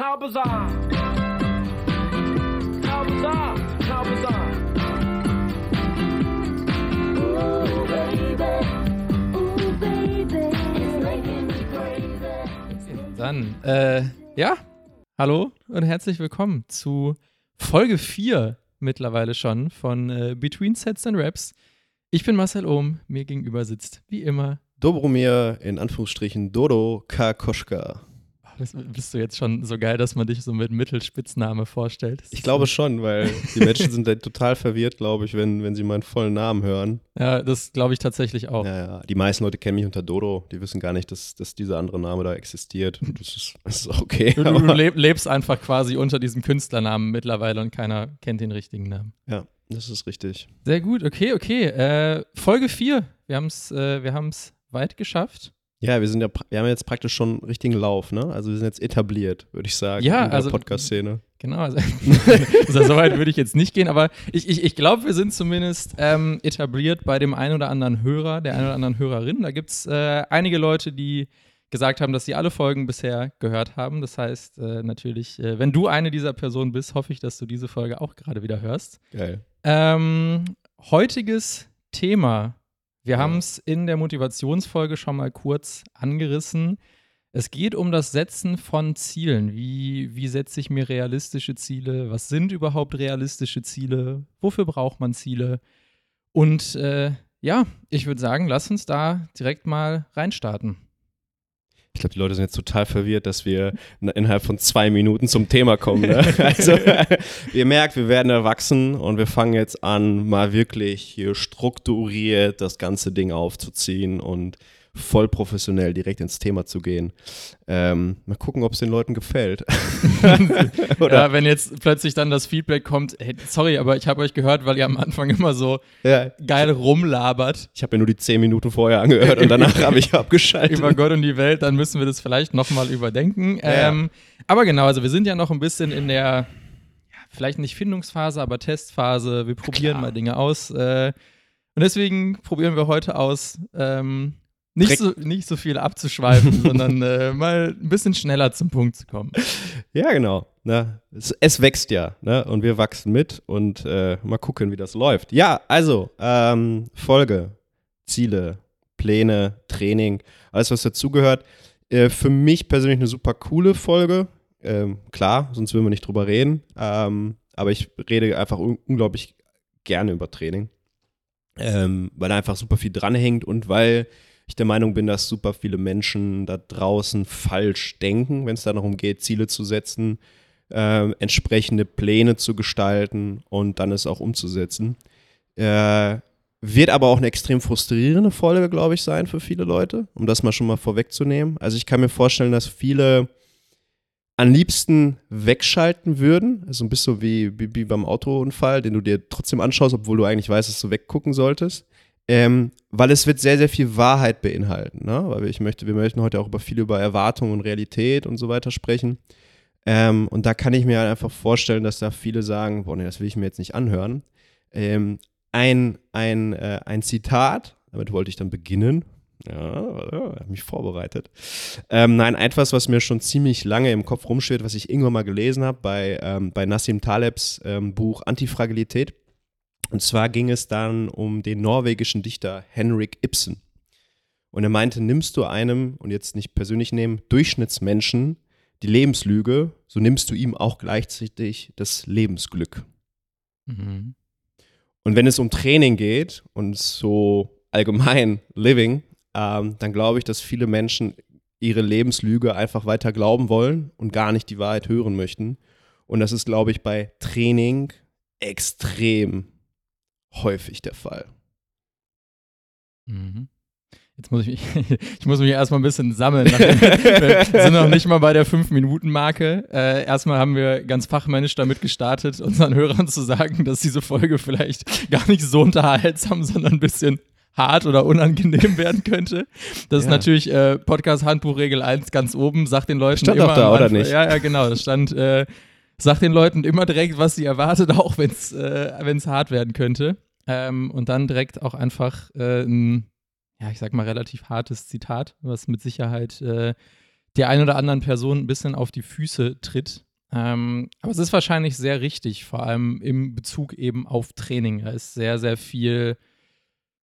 How bizarre! How bizarre! How bizarre! Ooh, baby. Ooh, baby. It's making me crazy. Dann, äh, ja, hallo und herzlich willkommen zu Folge 4 mittlerweile schon von äh, Between Sets and Raps. Ich bin Marcel Ohm, mir gegenüber sitzt wie immer. Dobromir, in Anführungsstrichen Dodo Karkoschka. Bist du jetzt schon so geil, dass man dich so mit Mittelspitzname vorstellt? Ich glaube schon, weil die Menschen sind total verwirrt, glaube ich, wenn, wenn sie meinen vollen Namen hören. Ja, das glaube ich tatsächlich auch. Ja, ja. Die meisten Leute kennen mich unter Dodo, die wissen gar nicht, dass, dass dieser andere Name da existiert. Das ist, das ist okay. Du, du lebst einfach quasi unter diesem Künstlernamen mittlerweile und keiner kennt den richtigen Namen. ja, das ist richtig. Sehr gut, okay, okay. Äh, Folge 4. Wir haben es äh, wir haben's weit geschafft. Ja, wir sind ja, wir haben jetzt praktisch schon richtigen Lauf, ne? Also wir sind jetzt etabliert, würde ich sagen, Ja, in der also- Podcast-Szene. Genau, also, also so weit würde ich jetzt nicht gehen, aber ich, ich, ich glaube, wir sind zumindest ähm, etabliert bei dem einen oder anderen Hörer, der einen oder anderen Hörerin. Da gibt es äh, einige Leute, die gesagt haben, dass sie alle Folgen bisher gehört haben. Das heißt äh, natürlich, äh, wenn du eine dieser Personen bist, hoffe ich, dass du diese Folge auch gerade wieder hörst. Geil. Ähm, heutiges Thema. Wir haben es in der Motivationsfolge schon mal kurz angerissen. Es geht um das Setzen von Zielen. Wie, wie setze ich mir realistische Ziele? Was sind überhaupt realistische Ziele? Wofür braucht man Ziele? Und äh, ja, ich würde sagen, lass uns da direkt mal reinstarten. Ich glaube, die Leute sind jetzt total verwirrt, dass wir in- innerhalb von zwei Minuten zum Thema kommen. Ne? Also, ihr merkt, wir werden erwachsen und wir fangen jetzt an, mal wirklich hier strukturiert das ganze Ding aufzuziehen und voll professionell direkt ins Thema zu gehen. Ähm, mal gucken, ob es den Leuten gefällt. Oder? Ja, wenn jetzt plötzlich dann das Feedback kommt, hey, sorry, aber ich habe euch gehört, weil ihr am Anfang immer so Ja, geil rumlabert. ich habe mir nur die zehn Minuten vorher angehört und danach habe ich abgeschaltet. über Gott und die Welt, dann müssen wir das vielleicht nochmal überdenken. Ja. Ähm, aber genau, also wir sind ja noch ein bisschen in der, vielleicht nicht Findungsphase, aber Testphase. Wir probieren klar. mal Dinge aus. Äh, und deswegen probieren wir heute aus, ähm, nicht, so, nicht so viel abzuschweifen, sondern äh, mal ein bisschen schneller zum Punkt zu kommen. Ja, genau. Ne? Es, es wächst ja, ne? Und wir wachsen mit und äh, mal gucken, wie das läuft. Ja, also, ähm, Folge, Ziele, Pläne, Training, alles, was dazugehört. Äh, für mich persönlich eine super coole Folge. Ähm, klar, sonst würden wir nicht drüber reden. Ähm, aber ich rede einfach un unglaublich gerne über Training. Ähm, weil da einfach super viel dranhängt und weil ich der Meinung bin, dass super viele Menschen da draußen falsch denken, wenn es darum geht, Ziele zu setzen, ähm, entsprechende Pläne zu gestalten und dann es auch umzusetzen. Äh, wird aber auch eine extrem frustrierende Folge, glaube ich, sein für viele Leute, um das mal schon mal vorwegzunehmen. Also ich kann mir vorstellen, dass viele am liebsten wegschalten würden. Also ein bisschen wie, wie, wie beim Autounfall, den du dir trotzdem anschaust, obwohl du eigentlich weißt, dass du weggucken solltest. Ähm, weil es wird sehr, sehr viel Wahrheit beinhalten. Ne? Weil ich möchte, wir möchten heute auch über viel über Erwartung und Realität und so weiter sprechen. Ähm, und da kann ich mir halt einfach vorstellen, dass da viele sagen, boah, nee, das will ich mir jetzt nicht anhören. Ähm, ein, ein, äh, ein Zitat, damit wollte ich dann beginnen. Ja, ja habe mich vorbereitet. Ähm, nein, etwas, was mir schon ziemlich lange im Kopf rumschwirrt, was ich irgendwann mal gelesen habe bei, ähm, bei Nassim Talebs ähm, Buch Antifragilität. Und zwar ging es dann um den norwegischen Dichter Henrik Ibsen. Und er meinte, nimmst du einem, und jetzt nicht persönlich nehmen, Durchschnittsmenschen die Lebenslüge, so nimmst du ihm auch gleichzeitig das Lebensglück. Mhm. Und wenn es um Training geht und so allgemein Living, ähm, dann glaube ich, dass viele Menschen ihre Lebenslüge einfach weiter glauben wollen und gar nicht die Wahrheit hören möchten. Und das ist, glaube ich, bei Training extrem häufig der Fall. Mhm. Jetzt muss ich mich, ich muss mich erstmal ein bisschen sammeln. wir sind noch nicht mal bei der 5-Minuten-Marke. Äh, erstmal haben wir ganz fachmännisch damit gestartet, unseren Hörern zu sagen, dass diese Folge vielleicht gar nicht so unterhaltsam, sondern ein bisschen hart oder unangenehm werden könnte. Das ist Ja. natürlich äh, Podcast-Handbuch-Regel 1 ganz oben. Sagt den Leuten Stand immer doch da, am oder nicht? Ja, ja, genau. Das stand, äh, sagt den Leuten immer direkt, was sie erwartet, auch wenn es äh, hart werden könnte. Ähm, und dann direkt auch einfach äh, ein, ja, ich sag mal, relativ hartes Zitat, was mit Sicherheit äh, der einen oder anderen Person ein bisschen auf die Füße tritt. Ähm, aber es ist wahrscheinlich sehr richtig, vor allem im Bezug eben auf Training. Da ist sehr, sehr viel,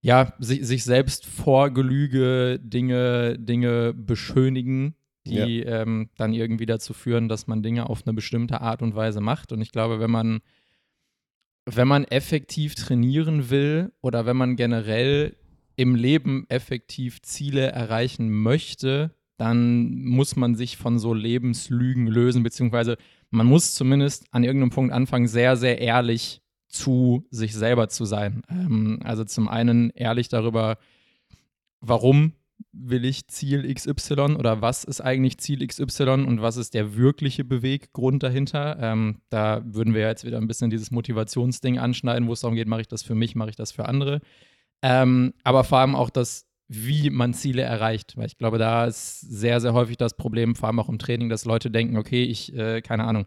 ja, sich, sich selbst Vorgelüge, Dinge, Dinge beschönigen, die ähm, dann irgendwie dazu führen, dass man Dinge auf eine bestimmte Art und Weise macht. Und ich glaube, wenn man, wenn man effektiv trainieren will oder wenn man generell im Leben effektiv Ziele erreichen möchte, dann muss man sich von so Lebenslügen lösen, beziehungsweise man muss zumindest an irgendeinem Punkt anfangen, sehr, sehr ehrlich zu sich selber zu sein. Ähm, also zum einen ehrlich darüber, warum will ich Ziel XY oder was ist eigentlich Ziel XY und was ist der wirkliche Beweggrund dahinter. Ähm, da würden wir jetzt wieder ein bisschen dieses Motivationsding anschneiden, wo es darum geht, mache ich das für mich, mache ich das für andere. Ähm, aber vor allem auch das, wie man Ziele erreicht. Weil ich glaube, da ist sehr, sehr häufig das Problem, vor allem auch im Training, dass Leute denken, okay, ich, äh, keine Ahnung,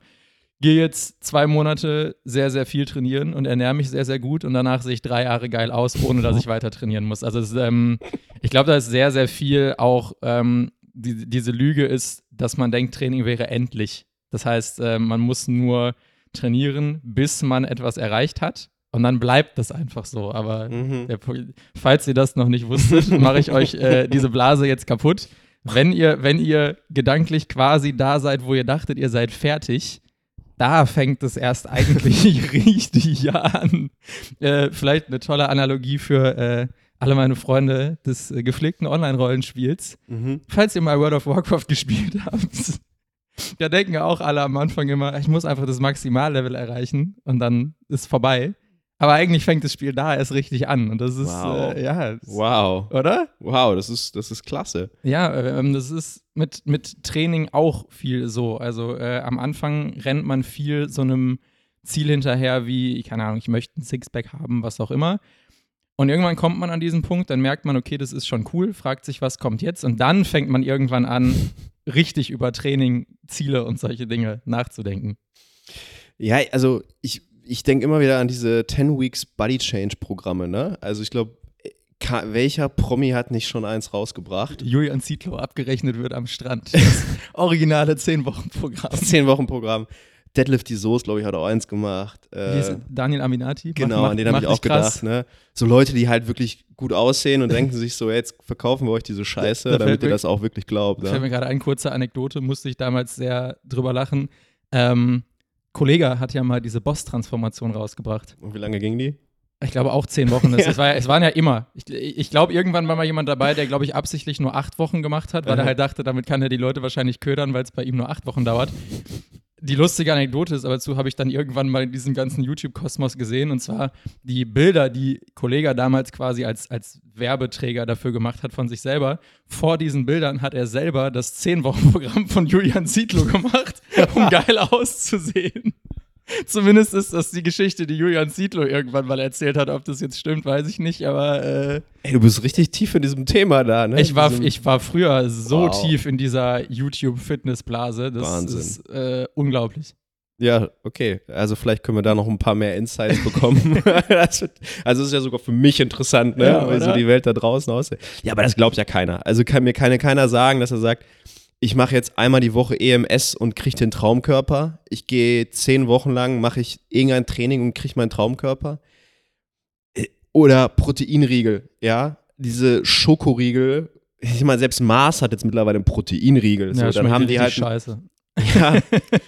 gehe jetzt zwei Monate sehr, sehr viel trainieren und ernähre mich sehr, sehr gut und danach sehe ich drei Jahre geil aus, ohne dass ich weiter trainieren muss. Also es, ähm, ich glaube, da ist sehr, sehr viel auch, ähm, die, diese Lüge ist, dass man denkt, Training wäre endlich. Das heißt, äh, man muss nur trainieren, bis man etwas erreicht hat. Und dann bleibt das einfach so. Aber Mhm. der, falls ihr das noch nicht wusstet, mache ich euch äh, diese Blase jetzt kaputt. Wenn ihr, wenn ihr gedanklich quasi da seid, wo ihr dachtet, ihr seid fertig, da fängt es erst eigentlich richtig an. Äh, vielleicht eine tolle Analogie für äh, alle meine Freunde des äh, gepflegten Online-Rollenspiels. Mhm. Falls ihr mal World of Warcraft gespielt habt, da denken ja auch alle am Anfang immer, ich muss einfach das Maximallevel erreichen und dann ist vorbei. Aber eigentlich fängt das Spiel da erst richtig an. Und das ist, Wow. äh, ja, das, Wow. oder? Wow, das ist, das ist klasse. Ja, ähm, das ist mit, mit Training auch viel so. Also äh, am Anfang rennt man viel so einem Ziel hinterher, wie, keine Ahnung, ich möchte ein Sixpack haben, was auch immer. Und irgendwann kommt man an diesen Punkt, dann merkt man, okay, das ist schon cool, fragt sich, was kommt jetzt? Und dann fängt man irgendwann an, richtig über Training, Ziele und solche Dinge nachzudenken. Ja, also ich, ich denke immer wieder an diese 10 Weeks Body Change Programme, ne? Also ich glaube, welcher Promi hat nicht schon eins rausgebracht? Julian Zietlow abgerechnet wird am Strand. Das originale 10-Wochen-Programm. Das 10 Wochen Programm. Deadlift die Soße, glaube ich, hat auch eins gemacht. Äh? Daniel Aminati? Genau, macht- an den habe ich auch krass. gedacht, ne? So Leute, die halt wirklich gut aussehen und denken sich so, jetzt verkaufen wir euch diese Scheiße, Da fällt damit ihr mir- das auch wirklich glaubt. Fällt mir Ne? gerade eine kurze Anekdote, musste ich damals sehr drüber lachen. Ähm, Kollege hat ja mal diese Boss-Transformation rausgebracht. Und wie lange ging die? Ich glaube auch zehn Wochen. Ja. es, war, es waren ja immer. Ich, ich glaube, irgendwann war mal jemand dabei, der, glaube ich, absichtlich nur acht Wochen gemacht hat, weil er Aha. halt dachte, damit kann er die Leute wahrscheinlich ködern, weil es bei ihm nur acht Wochen dauert. Die lustige Anekdote ist aber zu, habe ich dann irgendwann mal in diesem ganzen YouTube-Kosmos gesehen und zwar die Bilder, die Kollege damals quasi als, als Werbeträger dafür gemacht hat von sich selber. Vor diesen Bildern hat er selber das 10-Wochen-Programm von Julian Zietlow gemacht, um geil auszusehen. Zumindest ist das die Geschichte, die Julian Zietlow irgendwann mal erzählt hat. Ob das jetzt stimmt, weiß ich nicht, aber äh, Ey, du bist richtig tief in diesem Thema da, ne? ich, war, ich war früher so Wow. tief in dieser YouTube-Fitnessblase. Das Wahnsinn. ist äh, unglaublich. Ja, okay. Also vielleicht können wir da noch ein paar mehr Insights bekommen. Also es ist ja sogar für mich interessant, ne? Ja, wie so die Welt da draußen aussieht. Ja, aber das glaubt ja keiner. Also kann mir keine, keiner sagen, dass er sagt, ich mache jetzt einmal die Woche EMS und kriege den Traumkörper. Ich gehe zehn Wochen lang, mache ich irgendein Training und kriege meinen Traumkörper. Äh, Oder Proteinriegel, ja. Diese Schokoriegel. Ich meine, selbst Mars hat jetzt mittlerweile einen Proteinriegel. So, dann schmeckt haben die halt scheiße. ja,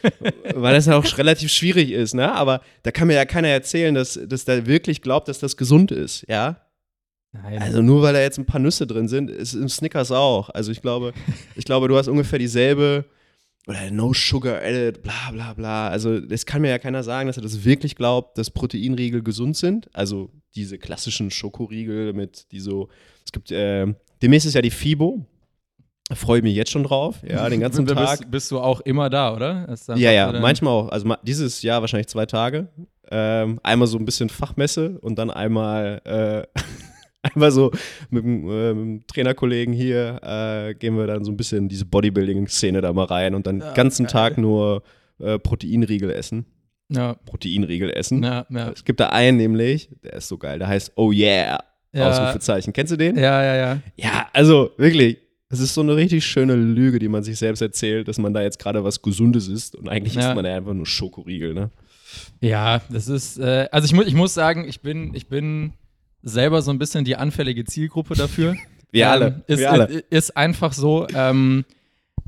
weil das ja auch relativ schwierig ist, ne? Aber da kann mir ja keiner erzählen, dass, dass der wirklich glaubt, dass das gesund ist, ja? Nein. Also nur weil da jetzt ein paar Nüsse drin sind, ist im Snickers auch. Also ich glaube, ich glaube, du hast ungefähr dieselbe oder No Sugar Added, bla bla bla. Also es kann mir ja keiner sagen, dass er das wirklich glaubt, dass Proteinriegel gesund sind. Also diese klassischen Schokoriegel mit die so, es gibt, äh, demnächst ist ja die FIBO. Da freue ich mich jetzt schon drauf, ja, den ganzen Da Tag. Bist, bist du auch immer da, oder? Ja, ja, manchmal auch. Also dieses Jahr wahrscheinlich zwei Tage. Ähm, einmal so ein bisschen Fachmesse und dann einmal, äh, einmal so mit dem, äh, mit dem Trainerkollegen hier äh, gehen wir dann so ein bisschen in diese Bodybuilding-Szene da mal rein und dann den Ja, ganzen geil. Tag nur äh, Proteinriegel essen. Ja, Proteinriegel essen. ja, ja. Es gibt da einen nämlich, der ist so geil, der heißt Oh yeah! Ja. Ausrufezeichen. Kennst du den? Ja, ja, ja. Ja, also wirklich, Es ist so eine richtig schöne Lüge, die man sich selbst erzählt, dass man da jetzt gerade was Gesundes isst und eigentlich Ja. isst man ja einfach nur Schokoriegel, ne? Ja, das ist, äh, also ich, mu ich muss sagen, ich bin, ich bin selber so ein bisschen die anfällige Zielgruppe dafür. Wir alle, Ähm, ist, wir alle. Ist, einfach so. Ähm,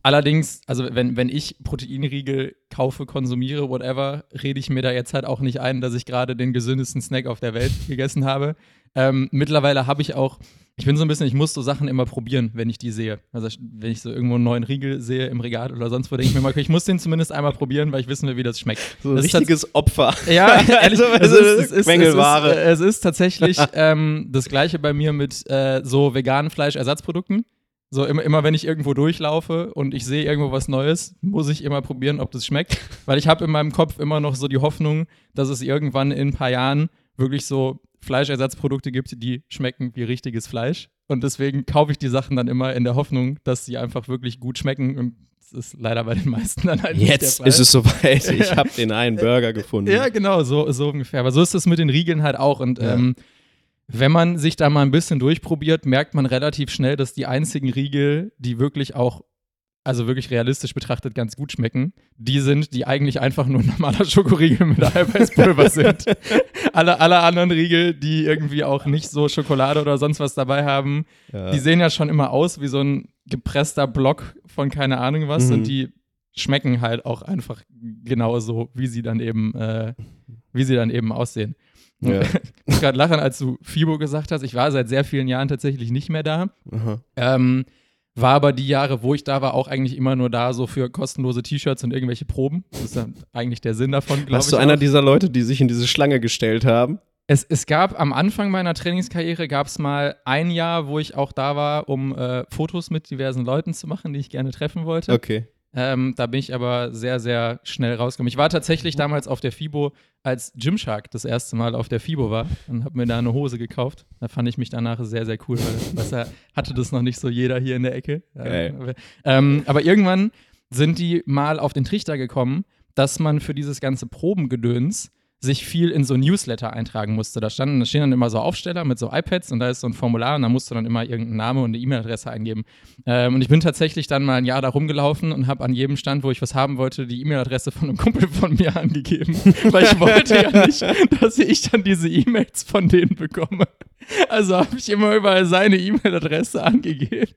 allerdings, also wenn, wenn ich Proteinriegel kaufe, konsumiere, whatever, rede ich mir da jetzt halt auch nicht ein, dass ich gerade den gesündesten Snack auf der Welt gegessen habe. Ähm, mittlerweile habe ich auch, ich bin so ein bisschen, ich muss so Sachen immer probieren, wenn ich die sehe. Also wenn ich so irgendwo einen neuen Riegel sehe im Regal oder sonst wo, denke ich mir mal, okay, ich muss den zumindest einmal probieren, weil ich wissen will, wie das schmeckt. So ein Das ist richtiges Opfer. ja, ehrlich, Also, es, also, ist, es, ist, es, ist, es ist tatsächlich ähm, das gleiche bei mir mit äh, so veganen Fleischersatzprodukten. So immer, immer wenn ich irgendwo durchlaufe und ich sehe irgendwo was Neues, muss ich immer probieren, ob das schmeckt. Weil ich habe in meinem Kopf immer noch so die Hoffnung, dass es irgendwann in ein paar Jahren wirklich so Fleischersatzprodukte gibt, die schmecken wie richtiges Fleisch. Und deswegen kaufe ich die Sachen dann immer in der Hoffnung, dass sie einfach wirklich gut schmecken. Und das ist leider bei den meisten dann halt nicht der Jetzt Fall. ist es soweit. Ich habe den einen Burger gefunden. Ja, genau, so, so ungefähr. Aber so ist es mit den Riegeln halt auch. Und Ja. ähm, wenn man sich da mal ein bisschen durchprobiert, merkt man relativ schnell, dass die einzigen Riegel, die wirklich auch, also wirklich realistisch betrachtet, ganz gut schmecken, die sind, die eigentlich einfach nur ein normaler Schokoriegel mit Eiweißpulver sind. alle, alle anderen Riegel, die irgendwie auch nicht so Schokolade oder sonst was dabei haben, Ja. die sehen ja schon immer aus wie so ein gepresster Block von keine Ahnung was Mhm. und die schmecken halt auch einfach genauso, wie sie dann eben, äh, wie sie dann eben aussehen. Ja. Ich muss gerade lachen, als du Fibo gesagt hast. Ich war seit sehr vielen Jahren tatsächlich nicht mehr da. Ähm, war aber die Jahre, wo ich da war, auch eigentlich immer nur da, so für kostenlose T-Shirts und irgendwelche Proben. Das ist ja eigentlich der Sinn davon, glaube ich. Warst du einer auch. dieser Leute, die sich in diese Schlange gestellt haben? Es, es gab am Anfang meiner Trainingskarriere gab es mal ein Jahr, wo ich auch da war, um äh, Fotos mit diversen Leuten zu machen, die ich gerne treffen wollte. Okay. Ähm, da bin ich aber sehr, sehr schnell rausgekommen. Ich war tatsächlich damals auf der FIBO, als Gymshark das erste Mal auf der FIBO war und habe mir da eine Hose gekauft. Da fand ich mich danach sehr, sehr cool, weil besser hatte das noch nicht so jeder hier in der Ecke. Aber, ähm, aber irgendwann sind die mal auf den Trichter gekommen, dass man für dieses ganze Probengedöns sich viel in so Newsletter eintragen musste. Da standen, da stehen dann immer so Aufsteller mit so iPads und da ist so ein Formular und da musst du dann immer irgendeinen Namen und eine E-Mail-Adresse eingeben. Ähm, und ich bin tatsächlich dann mal ein Jahr da rumgelaufen und habe an jedem Stand, wo ich was haben wollte, die E-Mail-Adresse von einem Kumpel von mir angegeben. Weil ich wollte ja nicht, dass ich dann diese E-Mails von denen bekomme. Also habe ich immer überall seine E-Mail-Adresse angegeben.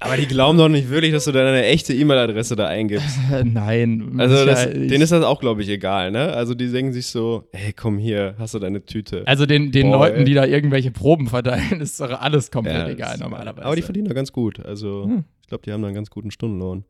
Aber die glauben doch nicht wirklich, dass du deine echte E-Mail-Adresse da eingibst. Äh, nein. Also das, denen ist das auch, glaube ich, egal, ne? Also die denken sich so, hey, komm hier, hast du deine Tüte. Also den, den Boah, Leuten, ey. die da irgendwelche Proben verteilen, ist doch alles komplett Ja, egal normalerweise. Aber die verdienen da ganz gut. Also Hm. ich glaube, die haben da einen ganz guten Stundenlohn.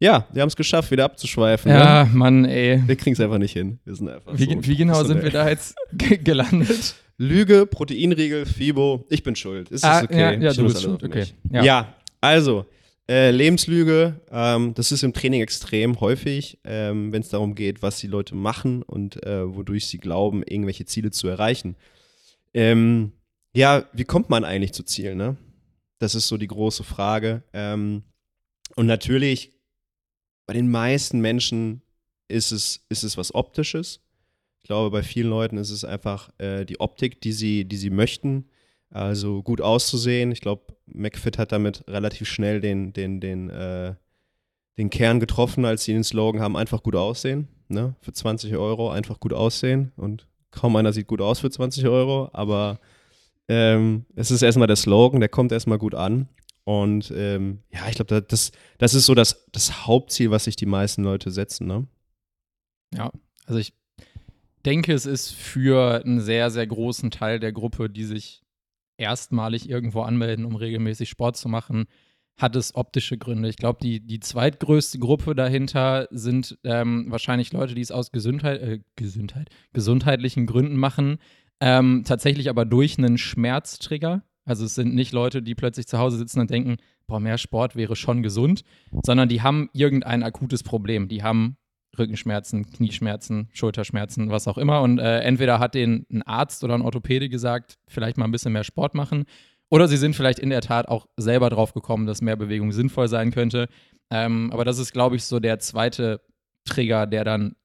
Ja, wir haben es geschafft, wieder abzuschweifen. Ja, Ne? Mann, ey. Wir kriegen es einfach nicht hin. Wir sind einfach Wie, so wie genau sind wir da jetzt ge- gelandet? Lüge, Proteinriegel, Fibo. Ich bin schuld. Ist Ah, das okay? ja, ja, du bist schuld, okay. Ja. Ja, also, äh, Lebenslüge, ähm, das ist im Training extrem häufig, ähm, wenn es darum geht, was die Leute machen und äh, wodurch sie glauben, irgendwelche Ziele zu erreichen. Ähm, ja, wie kommt man eigentlich zu Zielen, ne? Das ist so die große Frage. Ähm, und natürlich, bei den meisten Menschen ist es, ist es was Optisches. Ich glaube, bei vielen Leuten ist es einfach äh, die Optik, die sie, die sie möchten. Also gut auszusehen. Ich glaube, McFit hat damit relativ schnell den, den, den, äh, den Kern getroffen, als sie den Slogan haben, einfach gut aussehen. Ne? Für 20 Euro einfach gut aussehen. Und kaum einer sieht gut aus für 20 Euro, aber ähm, es ist erstmal der Slogan, der kommt erstmal gut an. Und ähm, ja, ich glaube, das, das ist so das, das Hauptziel, was sich die meisten Leute setzen. Ne? Ja, also ich denke, es ist für einen sehr, sehr großen Teil der Gruppe, die sich erstmalig irgendwo anmelden, um regelmäßig Sport zu machen, hat es optische Gründe. Ich glaube, die, die zweitgrößte Gruppe dahinter sind ähm, wahrscheinlich Leute, die es aus Gesundheit, äh, Gesundheit, gesundheitlichen Gründen machen, ähm, tatsächlich aber durch einen Schmerztrigger. Also es sind nicht Leute, die plötzlich zu Hause sitzen und denken, boah, mehr Sport wäre schon gesund, sondern die haben irgendein akutes Problem. Die haben Rückenschmerzen, Knieschmerzen, Schulterschmerzen, was auch immer. Und äh, entweder hat denen ein Arzt oder ein Orthopäde gesagt, vielleicht mal ein bisschen mehr Sport machen. Oder sie sind vielleicht in der Tat auch selber drauf gekommen, dass mehr Bewegung sinnvoll sein könnte. Ähm, aber das ist, glaube ich, so der zweite Trigger, der dann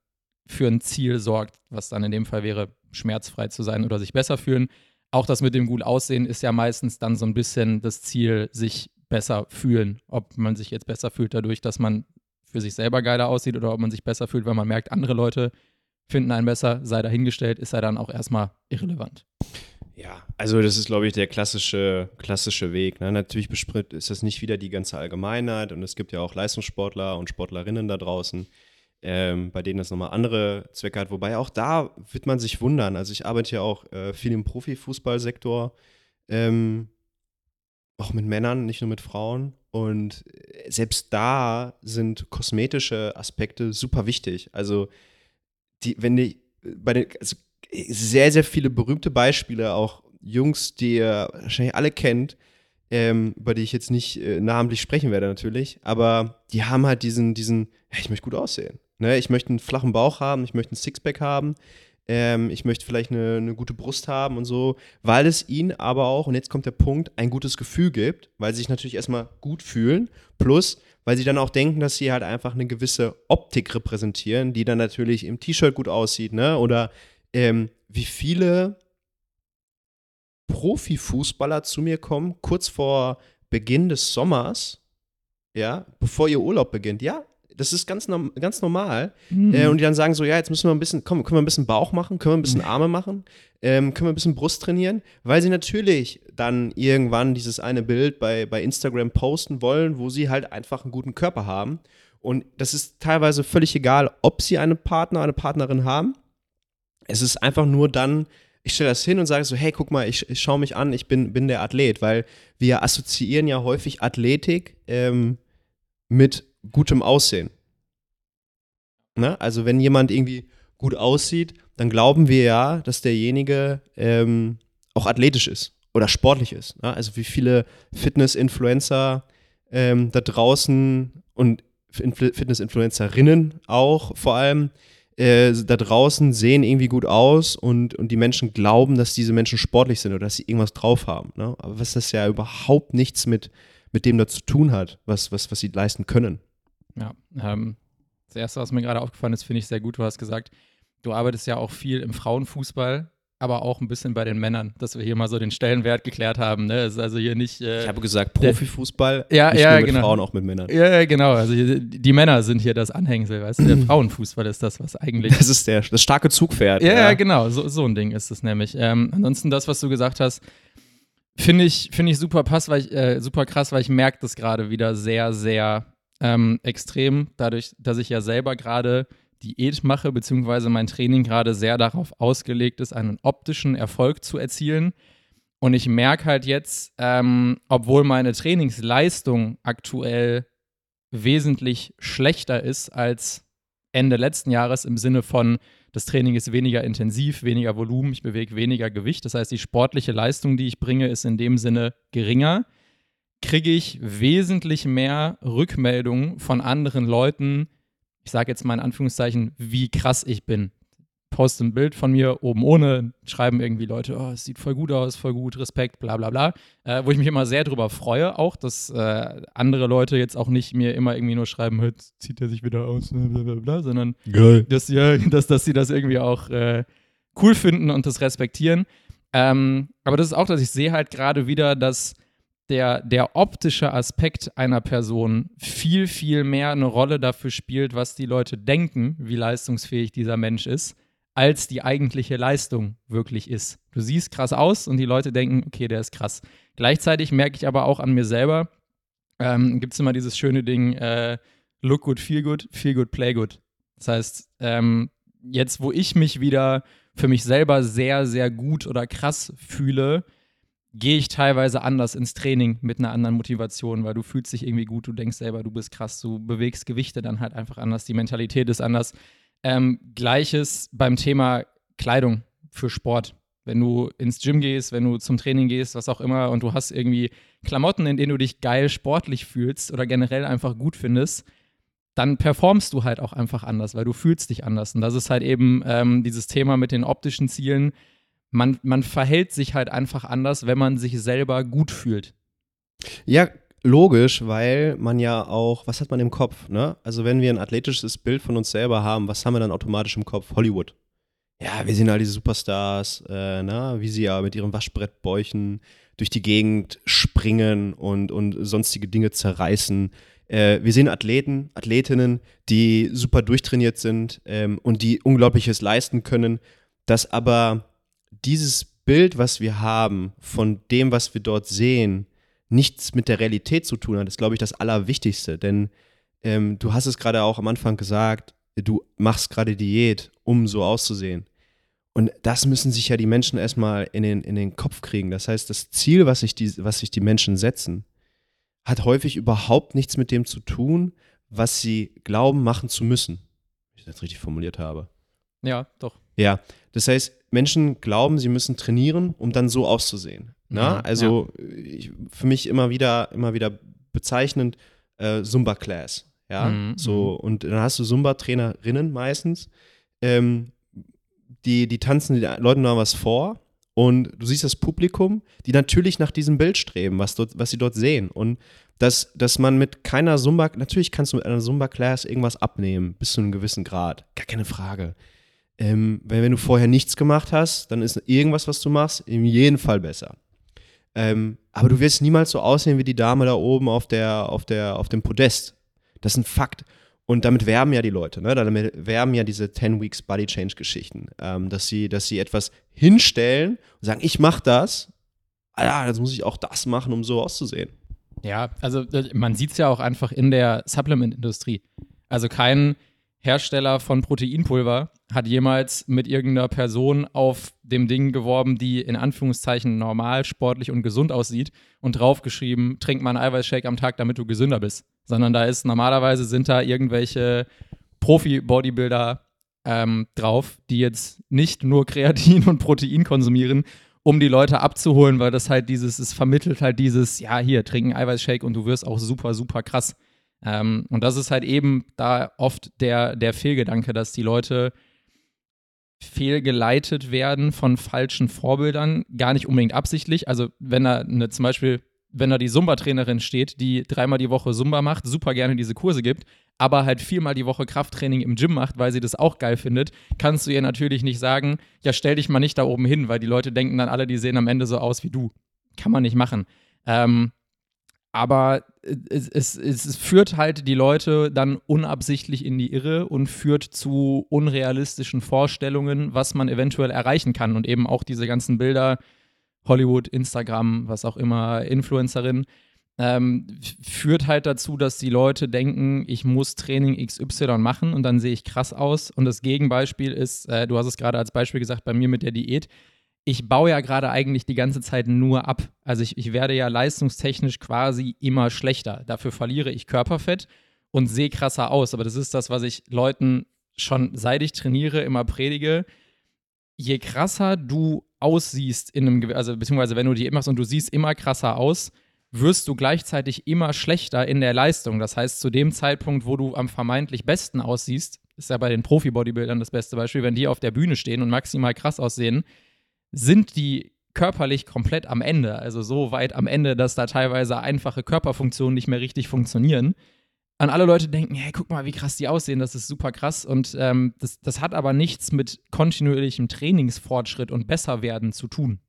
für ein Ziel sorgt, was dann in dem Fall wäre, schmerzfrei zu sein oder sich besser fühlen. Auch das mit dem gut aussehen ist ja meistens dann so ein bisschen das Ziel, sich besser fühlen. Ob man sich jetzt besser fühlt dadurch, dass man für sich selber geiler aussieht oder ob man sich besser fühlt, weil man merkt, andere Leute finden einen besser, sei dahingestellt, ist er dann auch erstmal irrelevant. Ja, also das ist, glaube ich, der klassische, klassische Weg. Ne? Natürlich besprit- ist das nicht wieder die ganze Allgemeinheit und es gibt ja auch Leistungssportler und Sportlerinnen da draußen, ähm, bei denen das nochmal andere Zwecke hat. Wobei auch da wird man sich wundern. Also ich arbeite ja auch äh, viel im Profifußballsektor, ähm, auch mit Männern, nicht nur mit Frauen. Und selbst da sind kosmetische Aspekte super wichtig. Also die, wenn die bei den, also sehr, sehr viele berühmte Beispiele, auch Jungs, die ihr wahrscheinlich alle kennt, ähm, über die ich jetzt nicht äh, namentlich sprechen werde natürlich, aber die haben halt diesen, diesen, ich möchte gut aussehen. Ne? Ich möchte einen flachen Bauch haben, ich möchte einen Sixpack haben, ähm, ich möchte vielleicht eine, eine gute Brust haben und so, weil es ihnen aber auch, und jetzt kommt der Punkt, ein gutes Gefühl gibt, weil sie sich natürlich erstmal gut fühlen, plus weil sie dann auch denken, dass sie halt einfach eine gewisse Optik repräsentieren, die dann natürlich im T-Shirt gut aussieht, ne? Oder ähm, wie viele Profifußballer zu mir kommen, kurz vor Beginn des Sommers, ja, bevor ihr Urlaub beginnt, ja, das ist ganz, ganz normal. Äh, und die dann sagen so, ja, jetzt müssen wir ein bisschen, komm, können wir ein bisschen Bauch machen, können wir ein bisschen Arme machen, ähm, können wir ein bisschen Brust trainieren, weil sie natürlich dann irgendwann dieses eine Bild bei, bei Instagram posten wollen, wo sie halt einfach einen guten Körper haben. Und das ist teilweise völlig egal, ob sie einen Partner, eine Partnerin haben. Es ist einfach nur dann, ich stelle das hin und sage so, hey, guck mal, ich, ich schaue mich an, ich bin, bin der Athlet, weil wir assoziieren ja häufig Athletik ähm, mit gutem Aussehen. Ne? Also wenn jemand irgendwie gut aussieht, dann glauben wir ja, dass derjenige ähm, auch athletisch ist oder sportlich ist. Ne? Also wie viele Fitness-Influencer ähm, da draußen und Influ- Fitness-Influencerinnen auch vor allem äh, da draußen sehen irgendwie gut aus und, und die Menschen glauben, dass diese Menschen sportlich sind oder dass sie irgendwas drauf haben. Ne? Aber was das ja überhaupt nichts mit, mit dem da zu tun hat, was, was, was sie leisten können. Ja, ähm, das Erste, was mir gerade aufgefallen ist, finde ich sehr gut. Du hast gesagt, du arbeitest ja auch viel im Frauenfußball, aber auch ein bisschen bei den Männern, dass wir hier mal so den Stellenwert geklärt haben. Ne? Es ist also hier nicht. Äh, Ich habe gesagt, Profifußball, Ja, nicht ja, nur mit genau. Frauen, auch mit Männern. ja, genau. Also hier, die Männer sind hier das Anhängsel, weißt du? Der Frauenfußball ist das, was eigentlich. Das ist der, das starke Zugpferd. Ja, ja, genau, so, so ein Ding ist es nämlich. Ähm, ansonsten das, was du gesagt hast, finde ich, finde ich super pass, weil ich, äh, super krass, weil ich merke das gerade wieder sehr, sehr ähm, extrem, dadurch, dass ich ja selber gerade Diät mache, beziehungsweise mein Training gerade sehr darauf ausgelegt ist, einen optischen Erfolg zu erzielen. Und ich merke halt jetzt, ähm, obwohl meine Trainingsleistung aktuell wesentlich schlechter ist als Ende letzten Jahres im Sinne von, das Training ist weniger intensiv, weniger Volumen, ich bewege weniger Gewicht. Das heißt, die sportliche Leistung, die ich bringe, ist in dem Sinne geringer. Kriege ich wesentlich mehr Rückmeldungen von anderen Leuten, ich sage jetzt mal in Anführungszeichen, wie krass ich bin. Poste ein Bild von mir oben ohne, schreiben irgendwie Leute, oh, es sieht voll gut aus, voll gut, Respekt, bla bla bla. Äh, wo ich mich immer sehr drüber freue, auch, dass äh, andere Leute jetzt auch nicht mir immer irgendwie nur schreiben, jetzt zieht er sich wieder aus, ne, bla bla bla, sondern Geil. dass, ja, dass, dass sie das irgendwie auch äh, cool finden und das respektieren. Ähm, aber das ist auch, dass ich sehe halt gerade wieder, dass der, der optische Aspekt einer Person viel, viel mehr eine Rolle dafür spielt, was die Leute denken, wie leistungsfähig dieser Mensch ist, als die eigentliche Leistung wirklich ist. Du siehst krass aus und die Leute denken, okay, der ist krass. Gleichzeitig merke ich aber auch an mir selber, ähm, gibt es immer dieses schöne Ding, äh, look good, feel good, feel good, play good. Das heißt, ähm, jetzt, wo ich mich wieder für mich selber sehr, sehr gut oder krass fühle, gehe ich teilweise anders ins Training mit einer anderen Motivation, weil du fühlst dich irgendwie gut, du denkst selber, du bist krass, du bewegst Gewichte dann halt einfach anders, die Mentalität ist anders. Ähm, Gleiches beim Thema Kleidung für Sport. Wenn du ins Gym gehst, wenn du zum Training gehst, was auch immer, und du hast irgendwie Klamotten, in denen du dich geil sportlich fühlst oder generell einfach gut findest, dann performst du halt auch einfach anders, weil du fühlst dich anders. Und das ist halt eben ähm, dieses Thema mit den optischen Zielen. Man, man verhält sich halt einfach anders, wenn man sich selber gut fühlt. Ja, logisch, weil man ja auch, was hat man im Kopf, ne? Also wenn wir ein athletisches Bild von uns selber haben, was haben wir dann automatisch im Kopf? Hollywood. ja, wir sehen all diese Superstars, äh, na, wie sie ja mit ihren Waschbrettbäuchen durch die Gegend springen und, und sonstige Dinge zerreißen. Äh, wir sehen Athleten, Athletinnen, die super durchtrainiert sind ähm, und die Unglaubliches leisten können, dass aber dieses Bild, was wir haben von dem, was wir dort sehen, nichts mit der Realität zu tun hat, ist, glaube ich, das Allerwichtigste. Denn ähm, du hast es gerade auch am Anfang gesagt, du machst gerade Diät, um so auszusehen. Und das müssen sich ja die Menschen erstmal in den, in den Kopf kriegen. Das heißt, das Ziel, was sich, die, was sich die Menschen setzen, hat häufig überhaupt nichts mit dem zu tun, was sie glauben, machen zu müssen. Wenn ich das richtig formuliert habe. Ja, doch. Ja, das heißt, Menschen glauben, sie müssen trainieren, um dann so auszusehen. Na? Mhm, also ich, für mich immer wieder, immer wieder bezeichnend äh, Zumba-Class. Ja, Mhm, so und dann hast du Zumba-Trainerinnen meistens, ähm, die, die tanzen den Leuten noch was vor und du siehst das Publikum, die natürlich nach diesem Bild streben, was, dort, was sie dort sehen. Und dass, dass man mit keiner Zumba, natürlich kannst du mit einer Zumba-Class irgendwas abnehmen, bis zu einem gewissen Grad. Gar keine Frage. Ähm, wenn, wenn du vorher nichts gemacht hast, dann ist irgendwas, was du machst, in jedem Fall besser. Ähm, aber du wirst niemals so aussehen wie die Dame da oben auf, der, auf, der, auf dem Podest. Das ist ein Fakt. Und damit werben ja die Leute, ne? Damit werben ja diese 10 Weeks Body Change Geschichten, ähm, dass, sie, dass sie etwas hinstellen und sagen, ich mache das, ah ja, jetzt muss ich auch das machen, um so auszusehen. Ja, also äh, man sieht es ja auch einfach in der Supplement-Industrie. Also kein Hersteller von Proteinpulver hat jemals mit irgendeiner Person auf dem Ding geworben, die in Anführungszeichen normal, sportlich und gesund aussieht und draufgeschrieben, trink mal einen Eiweißshake am Tag, damit du gesünder bist. Sondern da ist normalerweise sind da irgendwelche Profi-Bodybuilder ähm, drauf, die jetzt nicht nur Kreatin und Protein konsumieren, um die Leute abzuholen, weil das halt dieses, es vermittelt halt dieses, ja, hier, trink einen Eiweißshake und du wirst auch super, super krass. Ähm, und das ist halt eben da oft der, der Fehlgedanke, dass die Leute fehlgeleitet werden von falschen Vorbildern, gar nicht unbedingt absichtlich. Also wenn da eine, zum Beispiel, wenn da die Zumba-Trainerin steht, die dreimal die Woche Zumba macht, super gerne diese Kurse gibt, aber halt viermal die Woche Krafttraining im Gym macht, weil sie das auch geil findet, kannst du ihr natürlich nicht sagen, ja, stell dich mal nicht da oben hin, weil die Leute denken dann alle, die sehen am Ende so aus wie du. Kann man nicht machen. Ähm, aber es, es, es führt halt die Leute dann unabsichtlich in die Irre und führt zu unrealistischen Vorstellungen, was man eventuell erreichen kann. Und eben auch diese ganzen Bilder, Hollywood, Instagram, was auch immer, Influencerin, ähm, führt halt dazu, dass die Leute denken, ich muss Training XY machen und dann sehe ich krass aus. Und das Gegenbeispiel ist, äh, du hast es gerade als Beispiel gesagt, bei mir mit der Diät ich baue ja gerade eigentlich die ganze Zeit nur ab. Also ich, ich werde ja leistungstechnisch quasi immer schlechter. Dafür verliere ich Körperfett und sehe krasser aus. Aber das ist das, was ich Leuten schon seit ich trainiere immer predige. Je krasser du aussiehst in einem, also beziehungsweise wenn du die machst und du siehst immer krasser aus, wirst du gleichzeitig immer schlechter in der Leistung. Das heißt, zu dem Zeitpunkt, wo du am vermeintlich besten aussiehst, ist ja bei den Profi-Bodybuildern das beste Beispiel, wenn die auf der Bühne stehen und maximal krass aussehen, sind die körperlich komplett am Ende. Also so weit am Ende, dass da teilweise einfache Körperfunktionen nicht mehr richtig funktionieren. Und alle Leute denken, hey, guck mal, wie krass die aussehen, das ist super krass. Und ähm, das, das hat aber nichts mit kontinuierlichem Trainingsfortschritt und Besserwerden zu tun.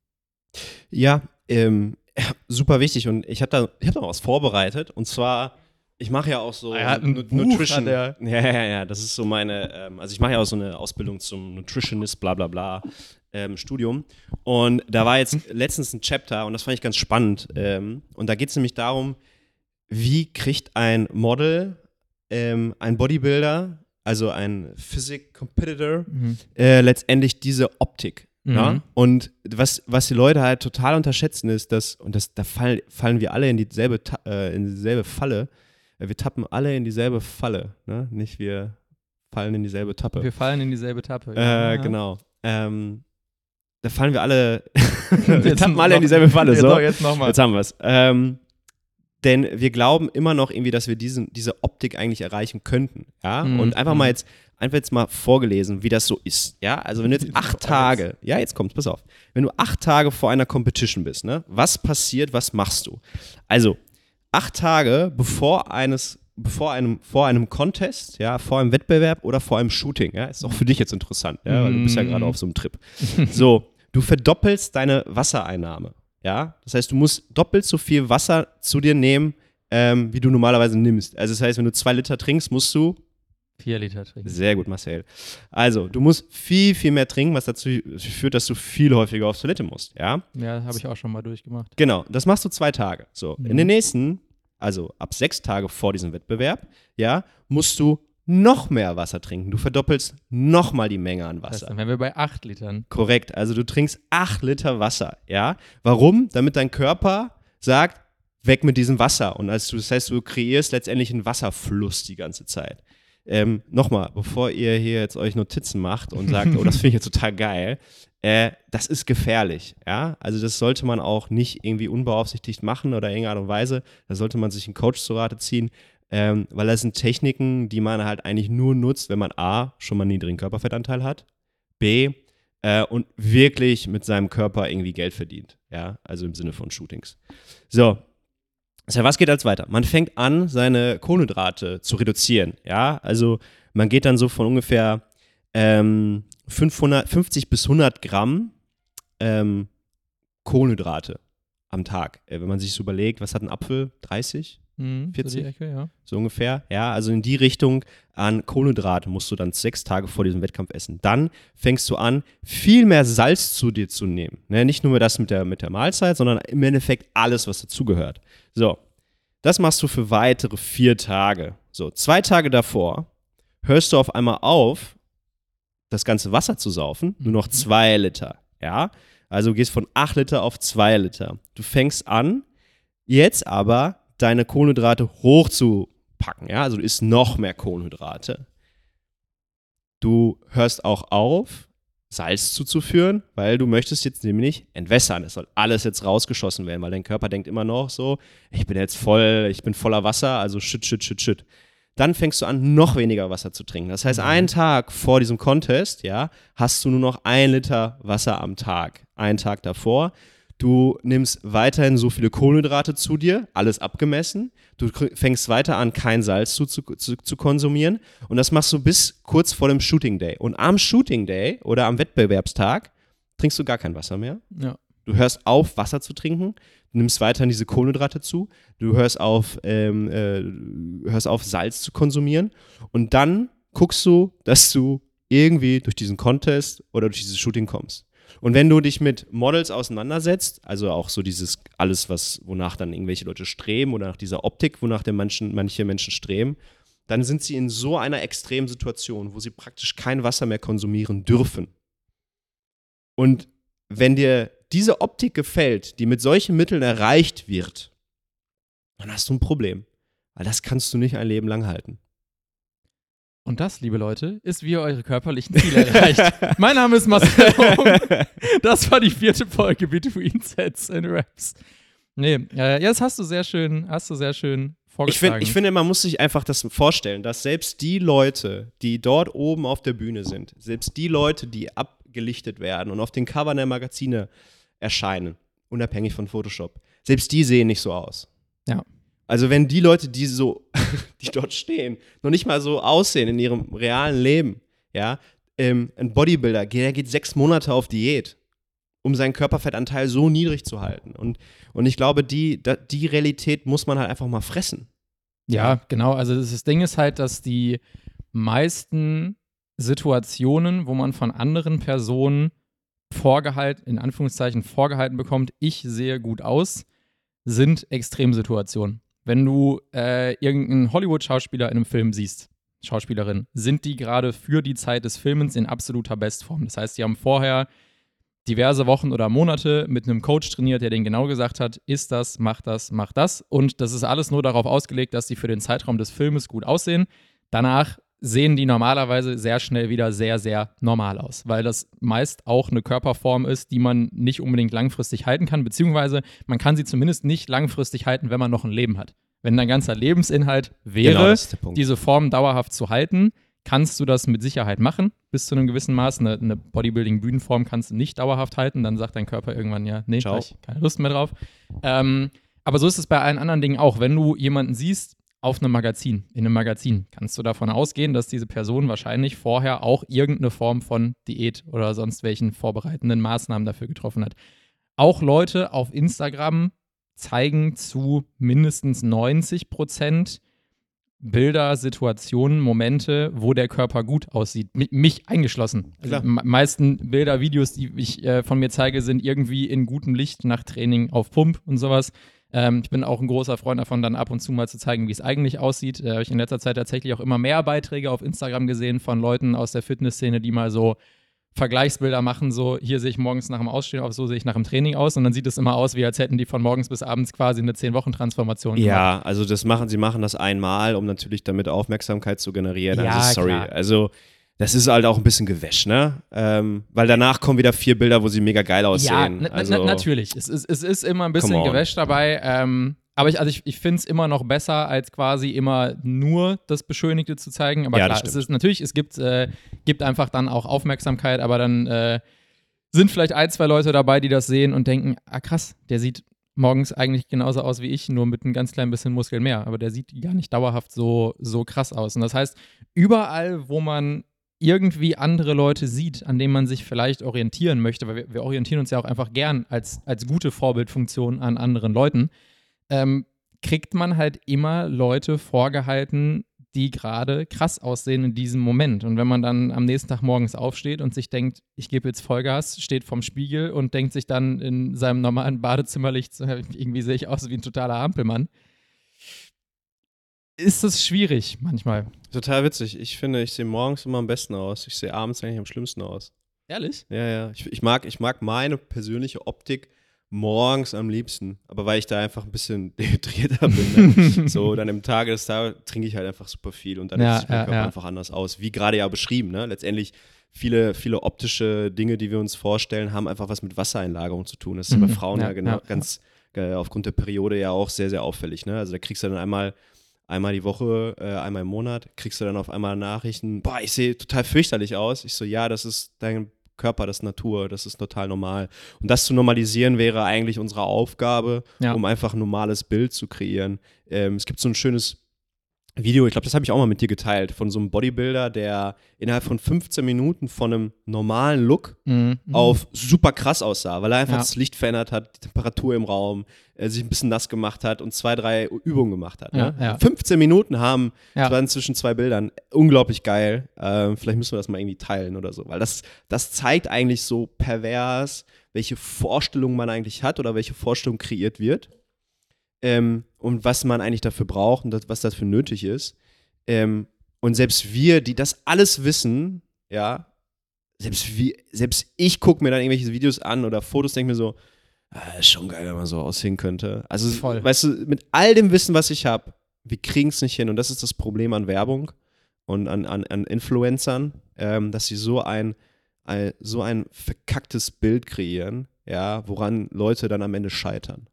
Ja, ähm, super wichtig und ich habe da, ich hab da was vorbereitet und zwar, ich mache ja auch so Buch, Nutrition. hat er. Ja, ja, ja, das ist so meine, ähm, also ich mache ja auch so eine Ausbildung zum Nutritionist, bla bla bla, ähm, Studium und da war jetzt letztens ein Chapter und das fand ich ganz spannend ähm, und da geht es nämlich darum, wie kriegt ein Model, ähm, ein Bodybuilder, also ein Physic Competitor, äh, letztendlich diese Optik. Mhm. Ja? Und was, was die Leute halt total unterschätzen ist, dass, und das, da fallen, fallen wir alle in dieselbe, äh, in dieselbe Falle, äh, wir tappen alle in dieselbe Falle, ne? nicht wir fallen in dieselbe Tappe. Wir fallen in dieselbe Tappe. Äh, genau. Ähm, da fallen wir alle, wir tappen alle in noch- dieselbe Falle. Jetzt So. jetzt nochmal. Jetzt haben wir es. Ähm, denn wir glauben immer noch irgendwie, dass wir diesen, diese Optik eigentlich erreichen könnten. Ja? Mhm. Und einfach mal jetzt, einfach jetzt mal vorgelesen, wie das so ist. Ja, also wenn du jetzt acht Tage, ja, jetzt kommt's, pass auf. Wenn du acht Tage vor einer Competition bist, ne, was passiert, was machst du? Also, acht Tage bevor eines, bevor einem, vor einem Contest, ja, vor einem Wettbewerb oder vor einem Shooting, ja, ist auch für dich jetzt interessant, ja, weil du bist ja gerade auf so einem Trip. So, du verdoppelst deine Wassereinnahme, ja. Das heißt, du musst doppelt so viel Wasser zu dir nehmen, ähm, wie du normalerweise nimmst. Also das heißt, wenn du zwei Liter trinkst, musst du Vier Liter trinken. sehr gut, Marcel. Also, du musst viel, viel mehr trinken, was dazu führt, dass du viel häufiger aufs Toilette musst, ja. Ja, habe ich auch schon mal durchgemacht. Genau, das machst du zwei Tage. So, in Mhm. den nächsten, also ab sechs Tage vor diesem Wettbewerb, ja, musst du noch mehr Wasser trinken. Du verdoppelst noch mal die Menge an Das heißt, Wasser. dann wären wir bei acht Litern. Korrekt, also du trinkst acht Liter Wasser, ja. Warum? Damit dein Körper sagt, weg mit diesem Wasser. Und als du, das heißt, du kreierst letztendlich einen Wasserfluss die ganze Zeit. Ähm, Nochmal, bevor ihr hier jetzt euch Notizen macht und sagt, oh, das finde ich jetzt total geil, äh, das ist gefährlich, ja. Also das sollte man auch nicht irgendwie unbeaufsichtigt machen oder in irgendeiner Art und Weise. Da sollte man sich einen Coach zu Rate ziehen, ähm, weil das sind Techniken, die man halt eigentlich nur nutzt, wenn man A, schon mal einen niedrigen Körperfettanteil hat, B, äh, und wirklich mit seinem Körper irgendwie Geld verdient, ja, also im Sinne von Shootings. So, also was geht als weiter? Man fängt an, seine Kohlenhydrate zu reduzieren, ja, also man geht dann so von ungefähr ähm, 550 bis 100 Gramm ähm, Kohlenhydrate am Tag. Äh, wenn man sich so überlegt, was hat ein Apfel? 30? Mhm, 40? So Ecke, ja. so ungefähr. Ja, also in die Richtung an Kohlenhydrate musst du dann sechs Tage vor diesem Wettkampf essen. Dann fängst du an, viel mehr Salz zu dir zu nehmen. Ne, nicht nur das mit der, mit der Mahlzeit, sondern im Endeffekt alles, was dazugehört. So, das machst du für weitere vier Tage. So, zwei Tage davor hörst du auf einmal auf, das ganze Wasser zu saufen, nur noch zwei Liter. Ja, also du gehst von acht Liter auf zwei Liter. Du fängst an, jetzt aber deine Kohlenhydrate hochzupacken. Ja, also du isst noch mehr Kohlenhydrate. Du hörst auch auf, Salz zuzuführen, weil du möchtest jetzt nämlich entwässern. Es soll alles jetzt rausgeschossen werden, weil dein Körper denkt immer noch so, ich bin jetzt voll, ich bin voller Wasser, also shit, shit, shit, shit. Dann fängst du an, noch weniger Wasser zu trinken. Das heißt, einen Tag vor diesem Contest, ja, hast du nur noch ein Liter Wasser am Tag. Einen Tag davor. Du nimmst weiterhin so viele Kohlenhydrate zu dir, alles abgemessen. Du fängst weiter an, kein Salz zu, zu, zu, zu konsumieren. Und das machst du bis kurz vor dem Shooting Day. Und am Shooting Day oder am Wettbewerbstag trinkst du gar kein Wasser mehr. Ja. Du hörst auf, Wasser zu trinken, du nimmst weiterhin diese Kohlenhydrate zu, du hörst auf, ähm, äh, hörst auf, Salz zu konsumieren und dann guckst du, dass du irgendwie durch diesen Contest oder durch dieses Shooting kommst. Und wenn du dich mit Models auseinandersetzt, also auch so dieses alles, was, wonach dann irgendwelche Leute streben oder nach dieser Optik, wonach der Menschen, manche Menschen streben, dann sind sie in so einer extremen Situation, wo sie praktisch kein Wasser mehr konsumieren dürfen. Und wenn dir diese Optik gefällt, die mit solchen Mitteln erreicht wird, dann hast du ein Problem. Weil das kannst du nicht ein Leben lang halten. Und das, liebe Leute, ist, wie ihr eure körperlichen Ziele erreicht. mein Name ist Marcel Hung. Das war die vierte Folge Between Sets and Raps. Nee, äh, ja, das hast du sehr schön, hast du sehr schön Ich, vorgetragen. find, ich finde, man muss sich einfach das vorstellen, dass selbst die Leute, die dort oben auf der Bühne sind, selbst die Leute, die abgelichtet werden und auf den Covern der Magazine erscheinen, unabhängig von Photoshop, selbst die sehen nicht so aus. Ja. Also wenn die Leute, die so, die dort stehen, noch nicht mal so aussehen in ihrem realen Leben, ja, ähm, ein Bodybuilder, der geht sechs Monate auf Diät, um seinen Körperfettanteil so niedrig zu halten. Und, und ich glaube, die, die Realität muss man halt einfach mal fressen. Ja, genau. Also das Ding ist halt, dass die meisten Situationen, wo man von anderen Personen vorgehalten, in Anführungszeichen vorgehalten bekommt, ich sehe gut aus, sind Extremsituationen. Wenn du äh, irgendeinen Hollywood-Schauspieler in einem Film siehst, Schauspielerin, sind die gerade für die Zeit des Filmens in absoluter Bestform. Das heißt, die haben vorher diverse Wochen oder Monate mit einem Coach trainiert, der denen genau gesagt hat, ist das, mach das, mach das. Und das ist alles nur darauf ausgelegt, dass sie für den Zeitraum des Filmes gut aussehen. Danach sehen die normalerweise sehr schnell wieder sehr, sehr normal aus, weil das meist auch eine Körperform ist, die man nicht unbedingt langfristig halten kann, beziehungsweise man kann sie zumindest nicht langfristig halten, wenn man noch ein Leben hat. Wenn dein ganzer Lebensinhalt wäre, Genau, diese Form dauerhaft zu halten, kannst du das mit Sicherheit machen, bis zu einem gewissen Maß. Eine, eine Bodybuilding-Bühnenform kannst du nicht dauerhaft halten, dann sagt dein Körper irgendwann, ja, nee, Ciao. ich keine Lust mehr drauf. Ähm, aber so ist es bei allen anderen Dingen auch. Wenn du jemanden siehst, auf einem Magazin, in einem Magazin, kannst du davon ausgehen, dass diese Person wahrscheinlich vorher auch irgendeine Form von Diät oder sonst welchen vorbereitenden Maßnahmen dafür getroffen hat. Auch Leute auf Instagram zeigen zu mindestens 90 Prozent Bilder, Situationen, Momente, wo der Körper gut aussieht. Mi- Mich eingeschlossen. Also die me- meisten Bilder, Videos, die ich äh, von mir zeige, sind irgendwie in gutem Licht nach Training auf Pump und sowas. Ähm, ich bin auch ein großer Freund davon, dann ab und zu mal zu zeigen, wie es eigentlich aussieht. Da habe ich in letzter Zeit tatsächlich auch immer mehr Beiträge auf Instagram gesehen von Leuten aus der Fitnessszene, die mal so Vergleichsbilder machen, so hier sehe ich morgens nach dem Ausstehen aus, so sehe ich nach dem Training aus und dann sieht es immer aus, wie als hätten die von morgens bis abends quasi eine 10-Wochen-Transformation gemacht. Ja, also das machen, sie machen das einmal, um natürlich damit Aufmerksamkeit zu generieren. Ja, also sorry, klar. also das ist halt auch ein bisschen Gewäsch, ne? Ähm, weil danach kommen wieder vier Bilder, wo sie mega geil Ja, aussehen. na, also, na, natürlich. Es ist, es ist immer ein bisschen. Gewäsch dabei. Ähm, aber ich, also ich, ich finde es immer noch besser, als quasi immer nur das Beschönigte zu zeigen. Aber Ja, klar, es ist natürlich, es gibt, äh, gibt einfach dann auch Aufmerksamkeit, aber dann äh, sind vielleicht ein, zwei Leute dabei, die das sehen und denken, ah krass, der sieht morgens eigentlich genauso aus wie ich, nur mit ein ganz klein bisschen Muskeln mehr. Aber der sieht gar nicht dauerhaft so, so krass aus. Und das heißt, überall, wo man irgendwie andere Leute sieht, an denen man sich vielleicht orientieren möchte, weil wir, wir orientieren uns ja auch einfach gern als, als gute Vorbildfunktion an anderen Leuten, ähm, kriegt man halt immer Leute vorgehalten, die gerade krass aussehen in diesem Moment. Und wenn man dann am nächsten Tag morgens aufsteht und sich denkt, ich gebe jetzt Vollgas, steht vorm Spiegel und denkt sich dann in seinem normalen Badezimmerlicht, irgendwie sehe ich aus wie ein totaler Ampelmann, ist es schwierig manchmal. Total witzig. Ich finde, ich sehe morgens immer am besten aus. Ich sehe abends eigentlich am schlimmsten aus. Ehrlich? Ja, ja. Ich, ich, mag, ich mag meine persönliche Optik morgens am liebsten. Aber weil ich da einfach ein bisschen dehydrierter bin. Ne? so, dann im Tage des Tages trinke ich halt einfach super viel und dann Ja, sieht mein ja, Körper ja. einfach anders aus. Wie gerade ja beschrieben, ne? Letztendlich viele, viele optische Dinge, die wir uns vorstellen, haben einfach was mit Wassereinlagerung zu tun. Das ist ja bei Mhm. Frauen ja, genau ganz äh, aufgrund der Periode ja auch sehr, sehr auffällig. Ne? Also da kriegst du dann einmal einmal die Woche, äh, einmal im Monat, kriegst du dann auf einmal Nachrichten, boah, ich sehe total fürchterlich aus. Ich so, ja, das ist dein Körper, das ist Natur, das ist total normal. Und das zu normalisieren wäre eigentlich unsere Aufgabe, Ja. um einfach ein normales Bild zu kreieren. Ähm, es gibt so ein schönes Video, ich glaube, das habe ich auch mal mit dir geteilt, von so einem Bodybuilder, der innerhalb von 15 Minuten von einem normalen Look Mhm. auf super krass aussah, weil er einfach Ja. das Licht verändert hat, die Temperatur im Raum, äh, sich ein bisschen nass gemacht hat und zwei, drei Übungen gemacht hat. Ja, ne? ja. 15 Minuten haben, Ja. waren zwischen zwei Bildern, unglaublich geil. Ähm, vielleicht müssen wir das mal irgendwie teilen oder so, weil das, das zeigt eigentlich so pervers, welche Vorstellung man eigentlich hat oder welche Vorstellung kreiert wird ähm, und was man eigentlich dafür braucht und das, was dafür nötig ist. Ähm, und selbst wir, die das alles wissen, ja, selbst, wir, selbst ich gucke mir dann irgendwelche Videos an oder Fotos, denke mir so, ah, ist schon geil, wenn man so aussehen könnte. Also, Voll. weißt du, mit all dem Wissen, was ich habe, wir kriegen es nicht hin. Und das ist das Problem an Werbung und an, an, an Influencern, ähm, dass sie so ein, ein, so ein verkacktes Bild kreieren, ja, woran Leute dann am Ende scheitern.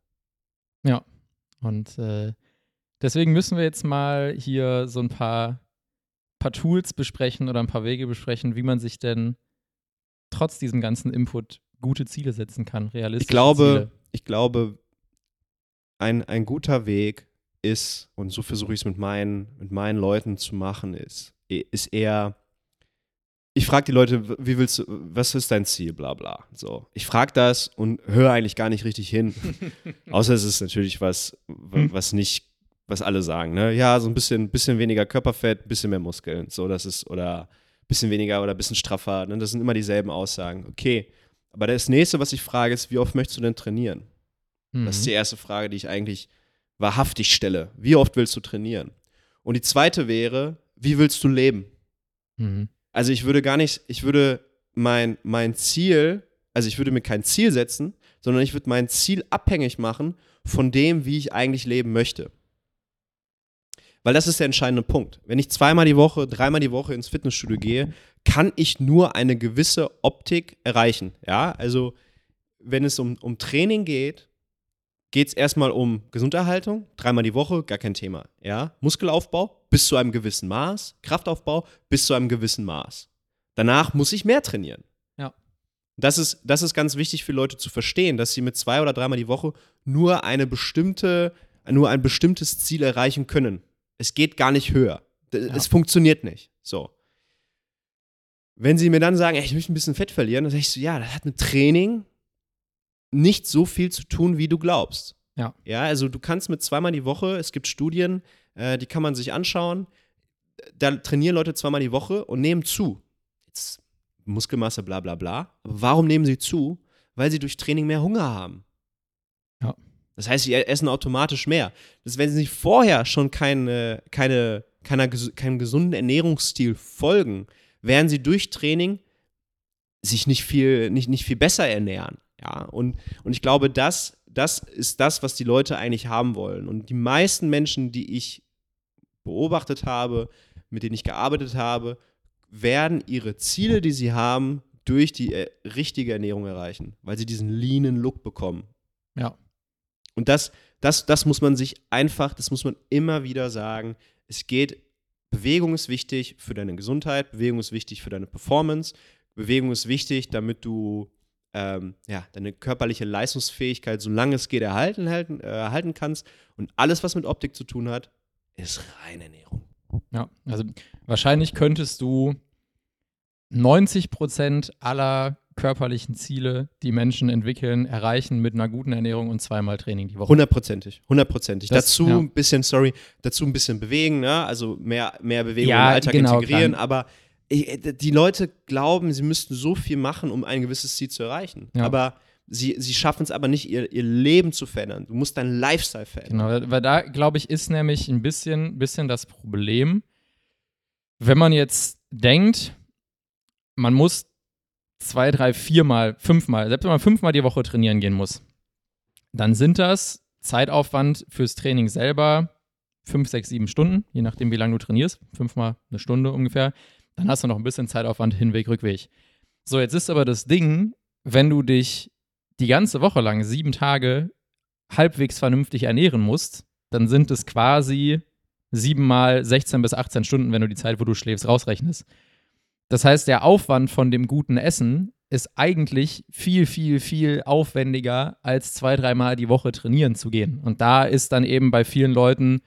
Und äh, deswegen müssen wir jetzt mal hier so ein paar, paar Tools besprechen oder ein paar Wege besprechen, wie man sich denn trotz diesem ganzen Input gute Ziele setzen kann, realistische Ich glaube, Ziele. ich glaube, ein, ein guter Weg ist, und so versuche ich es mit meinen, mit meinen Leuten zu machen, ist, ist eher, ich frage die Leute, wie willst du, was ist dein Ziel, bla bla. So. Ich frage das und höre eigentlich gar nicht richtig hin. Außer es ist natürlich was, Hm. was nicht, was alle sagen, ne? Ja, so ein bisschen, bisschen weniger Körperfett, bisschen mehr Muskeln. So, das ist, oder bisschen weniger oder bisschen straffer. Ne? Das sind immer dieselben Aussagen. Okay. Aber das nächste, was ich frage, ist, wie oft möchtest du denn trainieren? Das ist die Mhm. erste Frage, die ich eigentlich wahrhaftig stelle. Wie oft willst du trainieren? Und die zweite wäre, wie willst du leben? Mhm. Also ich würde gar nicht, ich würde mein, mein Ziel, also ich würde mir kein Ziel setzen, sondern ich würde mein Ziel abhängig machen von dem, wie ich eigentlich leben möchte. Weil das ist der entscheidende Punkt. Wenn ich zweimal die Woche, dreimal die Woche ins Fitnessstudio gehe, kann ich nur eine gewisse Optik erreichen. Ja, also wenn es um, um Training geht, geht es erstmal um Gesunderhaltung, dreimal die Woche, gar kein Thema. Ja, Muskelaufbau bis zu einem gewissen Maß, Kraftaufbau bis zu einem gewissen Maß. Danach muss ich mehr trainieren. Ja. Das ist, das ist ganz wichtig für Leute zu verstehen, dass sie mit zwei oder dreimal die Woche nur eine bestimmte, nur ein bestimmtes Ziel erreichen können. Es geht gar nicht höher. D- Es funktioniert nicht. So. Wenn sie mir dann sagen, ey, ich möchte ein bisschen Fett verlieren, dann sage ich so, ja, das hat mit Training nicht so viel zu tun, wie du glaubst. Ja. Ja, also du kannst mit zweimal die Woche, es gibt Studien, äh, die kann man sich anschauen, da trainieren Leute zweimal die Woche und nehmen zu. Jetzt Muskelmasse, bla bla bla. Aber warum nehmen sie zu? Weil sie durch Training mehr Hunger haben. Ja. Das heißt, sie essen automatisch mehr. Das, wenn sie sich vorher schon keine, keine, keiner, keinem gesunden Ernährungsstil folgen, werden sie durch Training sich nicht viel, nicht, nicht viel besser ernähren. Ja, und, und ich glaube, das, das ist das, was die Leute eigentlich haben wollen. Und die meisten Menschen, die ich beobachtet habe, mit denen ich gearbeitet habe, werden ihre Ziele, die sie haben, durch die äh, richtige Ernährung erreichen, weil sie diesen leanen Look bekommen. Ja. Und das, das, das muss man sich einfach, das muss man immer wieder sagen. Es geht, Bewegung ist wichtig für deine Gesundheit, Bewegung ist wichtig für deine Performance, Bewegung ist wichtig, damit du ähm, ja, deine körperliche Leistungsfähigkeit, solange es geht, erhalten, halten, äh, erhalten kannst. Und alles, was mit Optik zu tun hat, ist reine Ernährung. Ja, also wahrscheinlich könntest du 90 Prozent aller körperlichen Ziele, die Menschen entwickeln, erreichen mit einer guten Ernährung und zweimal Training die Woche. Hundertprozentig, hundertprozentig. Das- dazu ja. ein bisschen, sorry, dazu ein bisschen bewegen, ne? also mehr, mehr Bewegung Ja, im Alltag genau, integrieren, klar. aber die Leute glauben, sie müssten so viel machen, um ein gewisses Ziel zu erreichen. Ja. Aber sie, sie schaffen es aber nicht, ihr, ihr Leben zu verändern. Du musst deinen Lifestyle verändern. Genau, weil- weil da, glaube ich, ist nämlich ein bisschen, bisschen das Problem, wenn man jetzt denkt, man muss zwei, drei, viermal, fünfmal, selbst wenn man fünfmal die Woche trainieren gehen muss, dann sind das Zeitaufwand fürs Training selber fünf, sechs, sieben Stunden, je nachdem, wie lange du trainierst, fünfmal eine Stunde ungefähr. Dann hast du noch ein bisschen Zeitaufwand Hinweg, Rückweg. So, jetzt ist aber das Ding, wenn du dich die ganze Woche lang, sieben Tage, halbwegs vernünftig ernähren musst, dann sind es quasi siebenmal 16 bis 18 Stunden, wenn du die Zeit, wo du schläfst, rausrechnest. Das heißt, der Aufwand von dem guten Essen ist eigentlich viel, viel, viel aufwendiger, als zwei, dreimal die Woche trainieren zu gehen. Und da ist dann eben bei vielen Leuten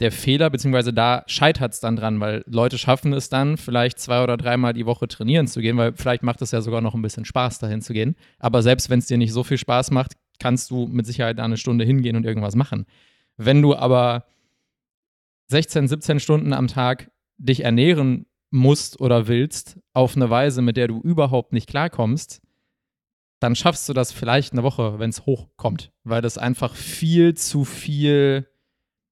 der Fehler, beziehungsweise da scheitert es dann dran, weil Leute schaffen es dann, vielleicht zwei oder dreimal die Woche trainieren zu gehen, weil vielleicht macht es ja sogar noch ein bisschen Spaß, dahin zu gehen. Aber selbst wenn es dir nicht so viel Spaß macht, kannst du mit Sicherheit da eine Stunde hingehen und irgendwas machen. Wenn du aber 16, 17 Stunden am Tag dich ernähren musst oder willst, auf eine Weise, mit der du überhaupt nicht klarkommst, dann schaffst du das vielleicht eine Woche, wenn es hochkommt, weil das einfach viel zu viel,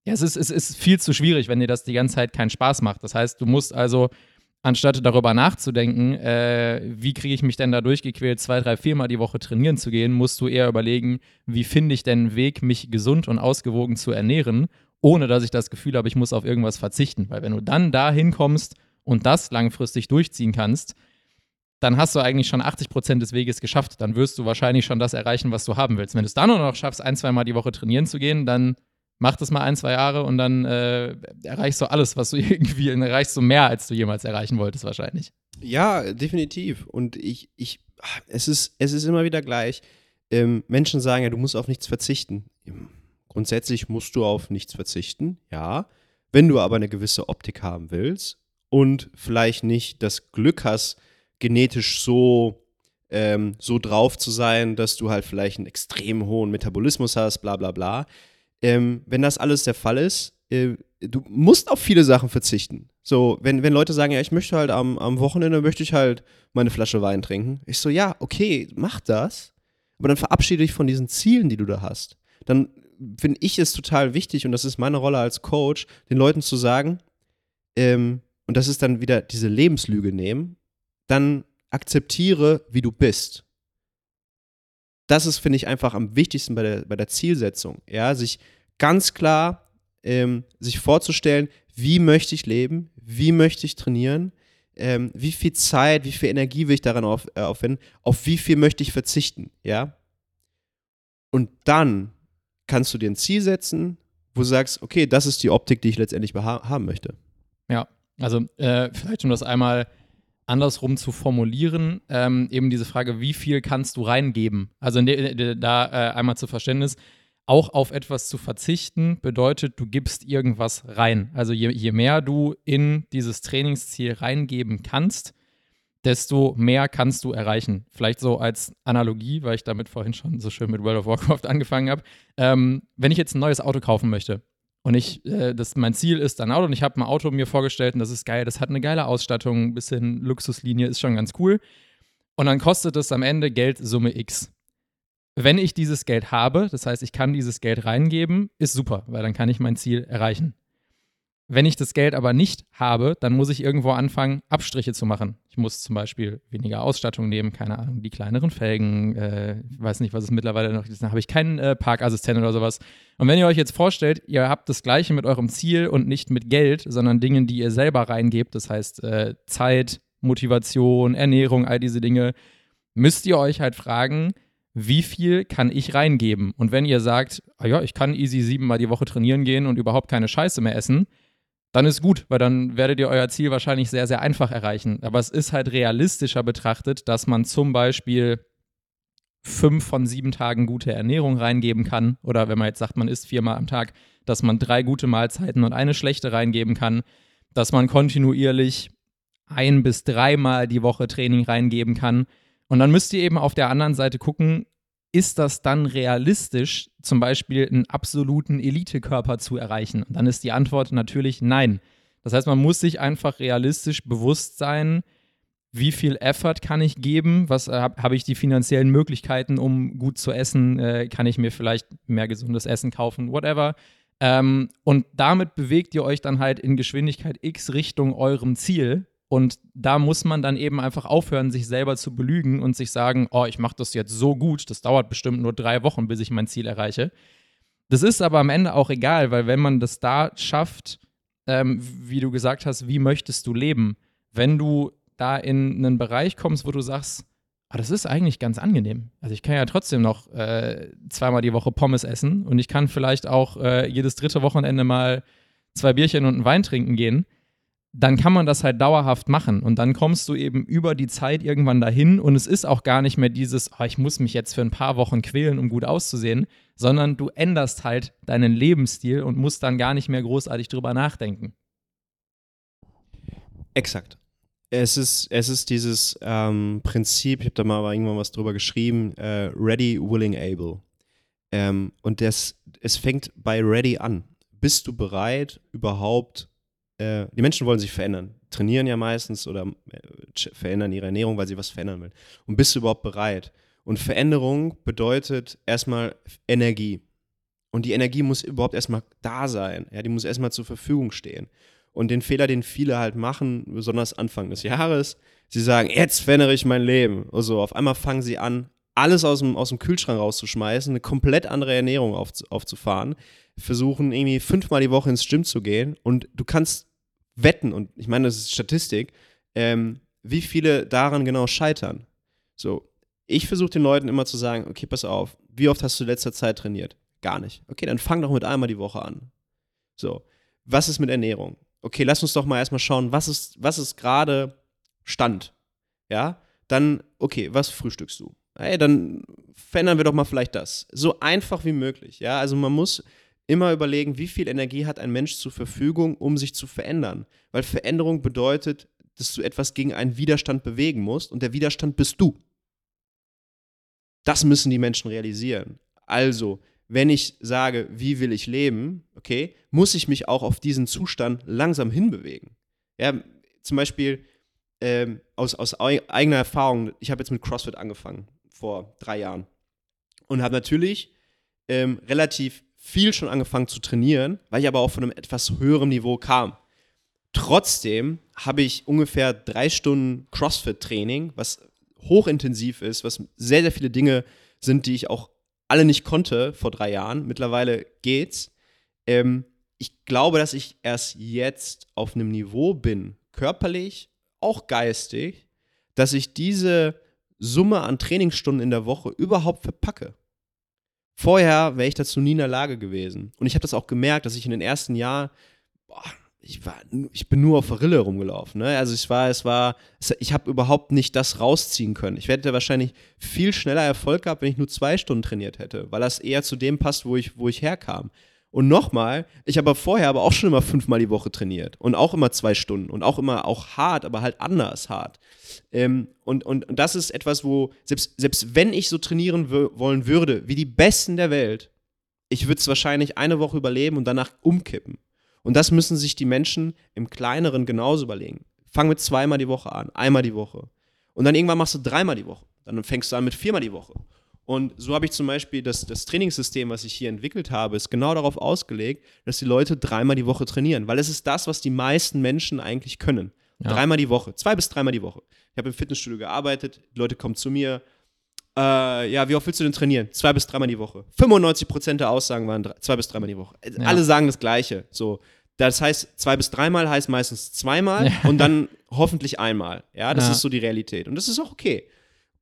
ja, es ist, es ist viel zu schwierig, wenn dir das die ganze Zeit keinen Spaß macht. Das heißt, du musst also, anstatt darüber nachzudenken, äh, wie kriege ich mich denn da durchgequält, zwei, drei, viermal die Woche trainieren zu gehen, musst du eher überlegen, wie finde ich denn einen Weg, mich gesund und ausgewogen zu ernähren, ohne dass ich das Gefühl habe, ich muss auf irgendwas verzichten. Weil wenn du dann da hinkommst und das langfristig durchziehen kannst, dann hast du eigentlich schon 80 Prozent des Weges geschafft. Dann wirst du wahrscheinlich schon das erreichen, was du haben willst. Wenn du es dann nur noch schaffst, ein, zweimal die Woche trainieren zu gehen, dann mach das mal ein, zwei Jahre und dann äh, erreichst du alles, was du irgendwie, erreichst du mehr, als du jemals erreichen wolltest, wahrscheinlich. Ja, definitiv. Und ich, ich, es ist, es ist immer wieder gleich. Ähm, Menschen sagen ja, du musst auf nichts verzichten. Grundsätzlich musst du auf nichts verzichten, ja. Wenn du aber eine gewisse Optik haben willst und vielleicht nicht das Glück hast, genetisch so, ähm, so drauf zu sein, dass du halt vielleicht einen extrem hohen Metabolismus hast, bla bla bla. Ähm, wenn das alles der Fall ist, äh, du musst auf viele Sachen verzichten. So, wenn, wenn Leute sagen, ja, ich möchte halt am, am Wochenende, möchte ich halt meine Flasche Wein trinken. Ich so, ja, okay, mach das. Aber dann verabschiede dich von diesen Zielen, die du da hast. Dann finde ich es total wichtig, und das ist meine Rolle als Coach, den Leuten zu sagen, ähm, und das ist dann wieder diese Lebenslüge nehmen, dann akzeptiere, wie du bist. Das ist, finde ich, einfach am wichtigsten bei der, bei der Zielsetzung. Ja, sich ganz klar ähm, sich vorzustellen, wie möchte ich leben, wie möchte ich trainieren, ähm, wie viel Zeit, wie viel Energie will ich daran auf, äh, aufwenden, auf wie viel möchte ich verzichten, ja. Und dann kannst du dir ein Ziel setzen, wo du sagst, okay, das ist die Optik, die ich letztendlich haben möchte. Ja, also äh, vielleicht um das einmal andersrum zu formulieren, ähm, eben diese Frage, wie viel kannst du reingeben? Also da äh, einmal zu Verständnis, auch auf etwas zu verzichten bedeutet, du gibst irgendwas rein. Also je, je mehr du in dieses Trainingsziel reingeben kannst, desto mehr kannst du erreichen. Vielleicht so als Analogie, weil ich damit vorhin schon so schön mit World of Warcraft angefangen habe. Ähm, wenn ich jetzt ein neues Auto kaufen möchte und ich, äh, das, mein Ziel ist ein Auto und ich habe ein Auto mir vorgestellt und das ist geil, das hat eine geile Ausstattung, ein bisschen Luxuslinie, ist schon ganz cool. Und dann kostet es am Ende Geldsumme X. Wenn ich dieses Geld habe, das heißt, ich kann dieses Geld reingeben, ist super, weil dann kann ich mein Ziel erreichen. Wenn ich das Geld aber nicht habe, dann muss ich irgendwo anfangen, Abstriche zu machen. Ich muss zum Beispiel weniger Ausstattung nehmen, keine Ahnung, die kleineren Felgen, äh, ich weiß nicht, was es mittlerweile noch ist, dann habe ich keinen äh, Parkassistent oder sowas. Und wenn ihr euch jetzt vorstellt, ihr habt das Gleiche mit eurem Ziel und nicht mit Geld, sondern Dingen, die ihr selber reingebt, das heißt äh, Zeit, Motivation, Ernährung, all diese Dinge, müsst ihr euch halt fragen, wie viel kann ich reingeben? Und wenn ihr sagt, ah ja, ich kann easy siebenmal die Woche trainieren gehen und überhaupt keine Scheiße mehr essen, dann ist gut, weil dann werdet ihr euer Ziel wahrscheinlich sehr, sehr einfach erreichen. Aber es ist halt realistischer betrachtet, dass man zum Beispiel fünf von sieben Tagen gute Ernährung reingeben kann. Oder wenn man jetzt sagt, man isst viermal am Tag, dass man drei gute Mahlzeiten und eine schlechte reingeben kann. Dass man kontinuierlich ein bis dreimal die Woche Training reingeben kann. Und dann müsst ihr eben auf der anderen Seite gucken, ist das dann realistisch, zum Beispiel einen absoluten Elitekörper zu erreichen? Und dann ist die Antwort natürlich nein. Das heißt, man muss sich einfach realistisch bewusst sein, wie viel Effort kann ich geben? Was äh, habe hab ich die finanziellen Möglichkeiten, um gut zu essen? Äh, kann ich mir vielleicht mehr gesundes Essen kaufen? Whatever. Ähm, und damit bewegt ihr euch dann halt in Geschwindigkeit X Richtung eurem Ziel. Und da muss man dann eben einfach aufhören, sich selber zu belügen und sich sagen, oh, ich mache das jetzt so gut, das dauert bestimmt nur drei Wochen, bis ich mein Ziel erreiche. Das ist aber am Ende auch egal, weil wenn man das da schafft, ähm, wie du gesagt hast, wie möchtest du leben? Wenn du da in einen Bereich kommst, wo du sagst, ah, das ist eigentlich ganz angenehm. Also ich kann ja trotzdem noch äh, zweimal die Woche Pommes essen und ich kann vielleicht auch äh, jedes dritte Wochenende mal zwei Bierchen und einen Wein trinken gehen. Dann kann man das halt dauerhaft machen und dann kommst du eben über die Zeit irgendwann dahin und es ist auch gar nicht mehr dieses, oh, ich muss mich jetzt für ein paar Wochen quälen, um gut auszusehen, sondern du änderst halt deinen Lebensstil und musst dann gar nicht mehr großartig drüber nachdenken. Exakt. Es ist, es ist dieses ähm, Prinzip, ich habe da mal irgendwann was drüber geschrieben, äh, ready, willing, able. Ähm, und das, es fängt bei ready an. Bist du bereit, überhaupt, äh, die Menschen wollen sich verändern, trainieren ja meistens oder äh, verändern ihre Ernährung, weil sie was verändern wollen. Und bist du überhaupt bereit? Und Veränderung bedeutet erstmal Energie. Und die Energie muss überhaupt erstmal da sein. Ja, die muss erstmal zur Verfügung stehen. Und den Fehler, den viele halt machen, besonders Anfang des Jahres, sie sagen, jetzt verändere ich mein Leben. Also auf einmal fangen sie an, alles aus dem, aus dem Kühlschrank rauszuschmeißen, eine komplett andere Ernährung auf, aufzufahren, versuchen irgendwie fünfmal die Woche ins Gym zu gehen und du kannst wetten, und ich meine, das ist Statistik, ähm, wie viele daran genau scheitern. So, ich versuche den Leuten immer zu sagen, okay, pass auf, wie oft hast du in letzter Zeit trainiert? Gar nicht. Okay, dann fang doch mit einmal die Woche an. So, was ist mit Ernährung? okay, lass uns doch mal erstmal schauen, was ist, was ist gerade Stand? Ja, dann, okay, was frühstückst du? Hey, dann verändern wir doch mal vielleicht das. So einfach wie möglich. Ja, also man muss immer überlegen, wie viel Energie hat ein Mensch zur Verfügung, um sich zu verändern. Weil Veränderung bedeutet, dass du etwas gegen einen Widerstand bewegen musst und der Widerstand bist du. Das müssen die Menschen realisieren. Also, wenn ich sage, wie will ich leben, okay, muss ich mich auch auf diesen Zustand langsam hinbewegen. Ja, zum Beispiel ähm, aus, aus eigener Erfahrung, ich habe jetzt mit CrossFit angefangen vor drei Jahren und habe natürlich ähm, relativ viel schon angefangen zu trainieren, weil ich aber auch von einem etwas höheren Niveau kam. Trotzdem habe ich ungefähr drei Stunden CrossFit-Training, was hochintensiv ist, was sehr, sehr viele Dinge sind, die ich auch alle nicht konnte vor drei Jahren. Mittlerweile geht's. Ähm, ich glaube, dass ich erst jetzt auf einem Niveau bin, körperlich, auch geistig, dass ich diese Summe an Trainingsstunden in der Woche überhaupt verpacke. Vorher wäre ich dazu nie in der Lage gewesen. Und ich habe das auch gemerkt, dass ich in den ersten Jahren, boah, ich war, ich bin nur auf der Rille rumgelaufen. Ne? Also es war, es war, ich habe überhaupt nicht das rausziehen können. Ich hätte wahrscheinlich viel schneller Erfolg gehabt, wenn ich nur zwei Stunden trainiert hätte, weil das eher zu dem passt, wo ich, wo ich herkam. Und nochmal, ich habe vorher aber auch schon immer fünfmal die Woche trainiert und auch immer zwei Stunden und auch immer auch hart, aber halt anders hart. Ähm, und, und, und das ist etwas, wo, selbst, selbst wenn ich so trainieren wollen würde, wie die Besten der Welt, ich würde es wahrscheinlich eine Woche überleben und danach umkippen. Und das müssen sich die Menschen im Kleineren genauso überlegen. Fang mit zweimal die Woche an, einmal die Woche. Und dann irgendwann machst du dreimal die Woche. Dann fängst du an mit viermal die Woche. Und so habe ich zum Beispiel das, das Trainingssystem, was ich hier entwickelt habe, ist genau darauf ausgelegt, dass die Leute dreimal die Woche trainieren. Weil es ist das, was die meisten Menschen eigentlich können. Ja. Dreimal die Woche. Zwei bis dreimal die Woche. Ich habe im Fitnessstudio gearbeitet, die Leute kommen zu mir. Äh, ja, wie oft willst du denn trainieren? Zwei bis dreimal die Woche. 95% der Aussagen waren drei, zwei bis dreimal die Woche. Äh, Ja. Alle sagen das Gleiche. So, das heißt, zwei bis dreimal heißt meistens zweimal Ja. und dann hoffentlich einmal. Ja, das ist so die Realität. Und das ist auch okay.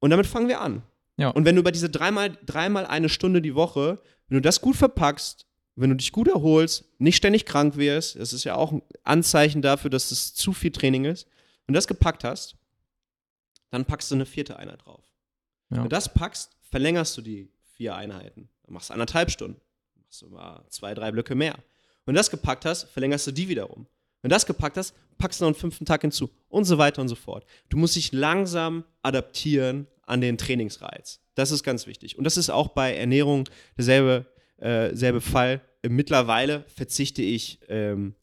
Und damit fangen wir an. Ja. Und wenn du über diese dreimal, dreimal eine Stunde die Woche, wenn du das gut verpackst, wenn du dich gut erholst, nicht ständig krank wirst, das ist ja auch ein Anzeichen dafür, dass es zu viel Training ist, wenn du das gepackt hast, dann packst du eine vierte Einheit drauf. Ja. Wenn du das packst, verlängerst du die vier Einheiten. Dann machst du anderthalb Stunden. Dann machst du mal zwei, drei Blöcke mehr. Wenn du das gepackt hast, verlängerst du die wiederum. Wenn du das gepackt hast, packst du noch einen fünften Tag hinzu und so weiter und so fort. Du musst dich langsam adaptieren an den Trainingsreiz. Das ist ganz wichtig. Und das ist auch bei Ernährung derselbe äh, selbe Fall. Mittlerweile verzichte ich ähm,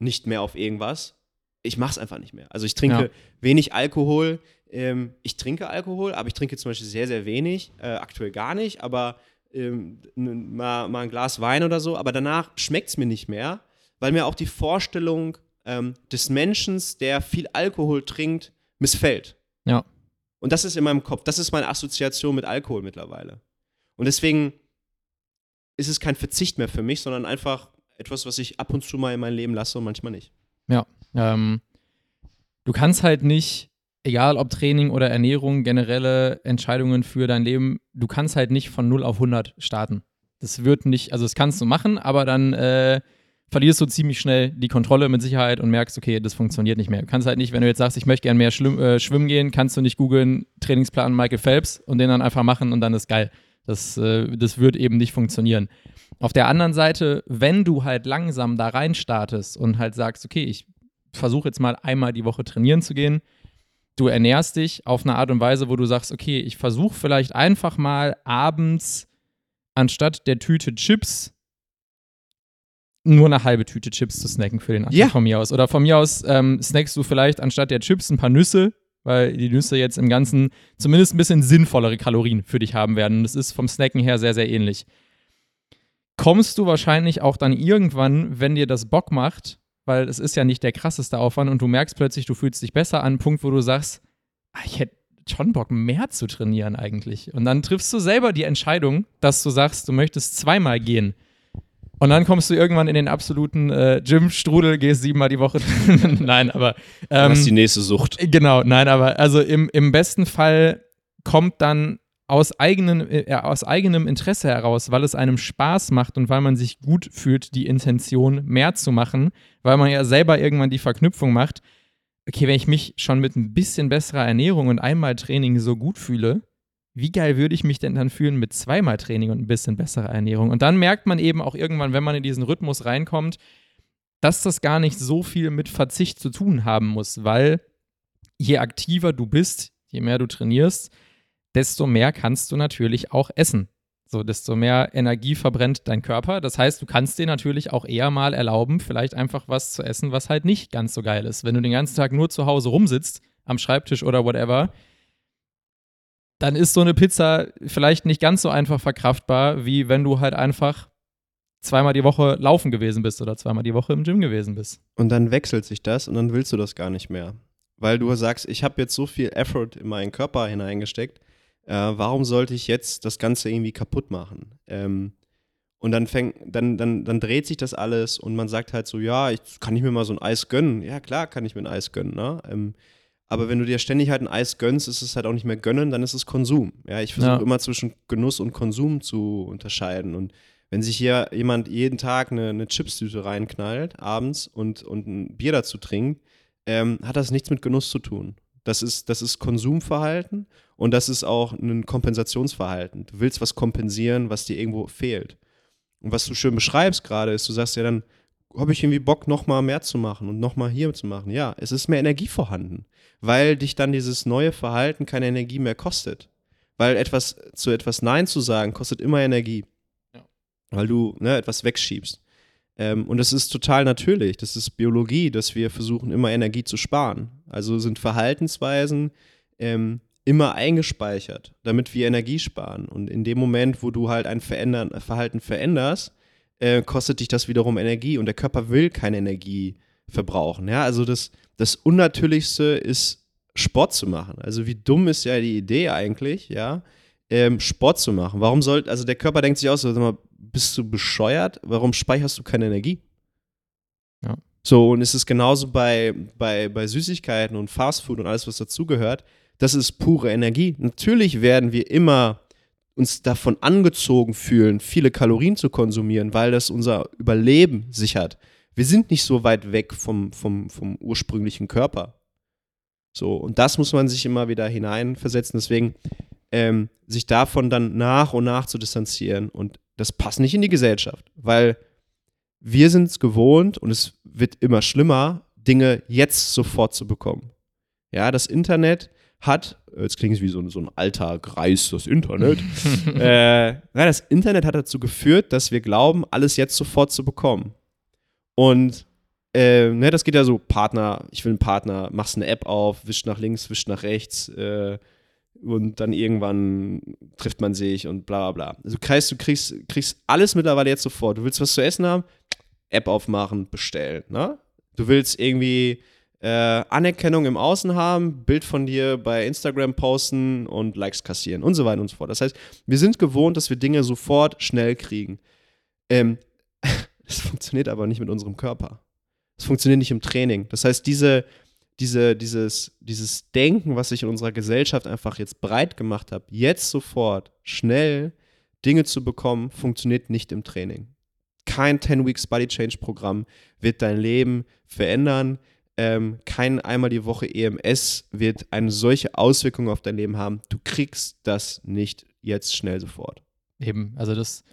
nicht mehr auf irgendwas. Ich mache es einfach nicht mehr. Also ich trinke Ja. wenig Alkohol. Ähm, ich trinke Alkohol, aber ich trinke zum Beispiel sehr, sehr wenig. Äh, aktuell gar nicht, aber ähm, mal, mal ein Glas Wein oder so. Aber danach schmeckt es mir nicht mehr, weil mir auch die Vorstellung ähm, des Menschen, der viel Alkohol trinkt, missfällt. Ja. Und das ist in meinem Kopf. Das ist meine Assoziation mit Alkohol mittlerweile. Und deswegen ist es kein Verzicht mehr für mich, sondern einfach etwas, was ich ab und zu mal in mein Leben lasse und manchmal nicht. Ähm, du kannst halt nicht, egal ob Training oder Ernährung, generelle Entscheidungen für dein Leben, du kannst halt nicht von 0 auf 100 starten. Das wird nicht, also das kannst du machen, aber dann äh, verlierst du ziemlich schnell die Kontrolle mit Sicherheit und merkst, okay, das funktioniert nicht mehr. Du kannst halt nicht, wenn du jetzt sagst, ich möchte gerne mehr schlimm, äh, schwimmen gehen, kannst du nicht googeln, Trainingsplan Michael Phelps und den dann einfach machen und dann ist geil. Das, äh, das wird eben nicht funktionieren. Auf der anderen Seite, wenn du halt langsam da rein startest und halt sagst, okay, ich versuche jetzt mal einmal die Woche trainieren zu gehen, du ernährst dich auf eine Art und Weise, wo du sagst, okay, ich versuche vielleicht einfach mal abends anstatt der Tüte Chips nur eine halbe Tüte Chips zu snacken für den Anfang Ja. von mir aus. Oder von mir aus ähm, snackst du vielleicht anstatt der Chips ein paar Nüsse, weil die Nüsse jetzt im Ganzen zumindest ein bisschen sinnvollere Kalorien für dich haben werden. Und das ist vom Snacken her sehr, sehr ähnlich. Kommst du wahrscheinlich auch dann irgendwann, wenn dir das Bock macht, weil es ist ja nicht der krasseste Aufwand und du merkst plötzlich, du fühlst dich besser an Punkt, wo du sagst, ah, ich hätte schon Bock, mehr zu trainieren eigentlich. Und dann triffst du selber die Entscheidung, dass du sagst, du möchtest zweimal gehen. Und dann kommst du irgendwann in den absoluten äh, Gym-Strudel, gehst siebenmal die Woche. Nein, aber. Ähm, das ist die nächste Sucht. Genau, nein, aber also im, im besten Fall kommt dann aus, eigenen, äh, aus eigenem Interesse heraus, weil es einem Spaß macht und weil man sich gut fühlt, die Intention mehr zu machen, weil man ja selber irgendwann die Verknüpfung macht, okay, wenn ich mich schon mit ein bisschen besserer Ernährung und einmal Training so gut fühle, wie geil würde ich mich denn dann fühlen mit zweimal Training und ein bisschen besserer Ernährung? Und dann merkt man eben auch irgendwann, wenn man in diesen Rhythmus reinkommt, dass das gar nicht so viel mit Verzicht zu tun haben muss, weil je aktiver du bist, je mehr du trainierst, desto mehr kannst du natürlich auch essen. So, desto mehr Energie verbrennt dein Körper. Das heißt, du kannst dir natürlich auch eher mal erlauben, vielleicht einfach was zu essen, was halt nicht ganz so geil ist. Wenn du den ganzen Tag nur zu Hause rumsitzt, am Schreibtisch oder whatever, dann ist so eine Pizza vielleicht nicht ganz so einfach verkraftbar, wie wenn du halt einfach zweimal die Woche laufen gewesen bist oder zweimal die Woche im Gym gewesen bist. Und dann wechselt sich das und dann willst du das gar nicht mehr. Weil du sagst, ich habe jetzt so viel Effort in meinen Körper hineingesteckt, äh, warum sollte ich jetzt das Ganze irgendwie kaputt machen? Ähm, und dann fängt, dann, dann, dann dreht sich das alles und man sagt halt so, ja, ich, kann ich mir mal so ein Eis gönnen? Ja, klar kann ich mir ein Eis gönnen, ne? Ähm, aber wenn du dir ständig halt ein Eis gönnst, ist es halt auch nicht mehr gönnen, dann ist es Konsum. Ja, ich versuche Ja. immer zwischen Genuss und Konsum zu unterscheiden. Und Wenn sich hier jemand jeden Tag eine, eine Chipstüte reinknallt abends und, und ein Bier dazu trinkt, ähm, hat das nichts mit Genuss zu tun. Das ist, das ist Konsumverhalten und das ist auch ein Kompensationsverhalten. Du willst was kompensieren, was dir irgendwo fehlt. Und was du schön beschreibst gerade, ist, du sagst ja dann, habe ich irgendwie Bock, nochmal mehr zu machen und nochmal hier zu machen. Ja, es ist mehr Energie vorhanden, weil dich dann dieses neue Verhalten keine Energie mehr kostet. Weil etwas zu etwas Nein zu sagen, kostet immer Energie. Ja. Weil du ne, etwas wegschiebst. Ähm, und das ist total natürlich. Das ist Biologie, dass wir versuchen, immer Energie zu sparen. Also sind Verhaltensweisen ähm, immer eingespeichert, damit wir Energie sparen. Und in dem Moment, wo du halt ein Verändern, Verhalten veränderst, äh, kostet dich das wiederum Energie und der Körper will keine Energie verbrauchen. Ja, also das, das Unnatürlichste ist Sport zu machen. Also wie dumm ist ja die Idee eigentlich, ja, ähm, Sport zu machen. Warum soll, also der Körper denkt sich aus, sag mal, bist du bescheuert? Warum speicherst du keine Energie? Ja. So, und es ist genauso bei, bei, bei Süßigkeiten und Fastfood und alles, was dazugehört. Das ist pure Energie. Natürlich werden wir immer uns davon angezogen fühlen, viele Kalorien zu konsumieren, weil das unser Überleben sichert. Wir sind nicht so weit weg vom, vom, vom ursprünglichen Körper. So, und das muss man sich immer wieder hineinversetzen. Deswegen ähm, sich davon dann nach und nach zu distanzieren. Und das passt nicht in die Gesellschaft, weil wir sind es gewohnt und es wird immer schlimmer, Dinge jetzt sofort zu bekommen. Ja, das Internet hat, jetzt klingt es wie so, ein- so ein alter Greis, das Internet. äh, ja, das Internet hat dazu geführt, dass wir glauben, alles jetzt sofort zu bekommen. Und äh, ne, das geht ja so, Partner, ich will einen Partner, machst eine App auf, wischt nach links, wischt nach rechts äh, und dann irgendwann trifft man sich und bla bla bla. Also kriegst, du kriegst, kriegst alles mittlerweile jetzt sofort. Du willst was zu essen haben, App aufmachen, bestellen. Ne? Du willst irgendwie äh, Anerkennung im Außen haben, Bild von dir bei Instagram posten und Likes kassieren und so weiter und so fort. Das heißt, wir sind gewohnt, dass wir Dinge sofort schnell kriegen. Ähm, das funktioniert aber nicht mit unserem Körper. Es funktioniert nicht im Training. Das heißt, diese, diese, dieses, dieses Denken, was ich in unserer Gesellschaft einfach jetzt breit gemacht habe, jetzt sofort schnell Dinge zu bekommen, funktioniert nicht im Training. Kein 10 Weeks Body Change Programm wird dein Leben verändern. Ähm, kein einmal die Woche EMS wird eine solche Auswirkung auf dein Leben haben. Du kriegst das nicht jetzt schnell sofort. Eben, also das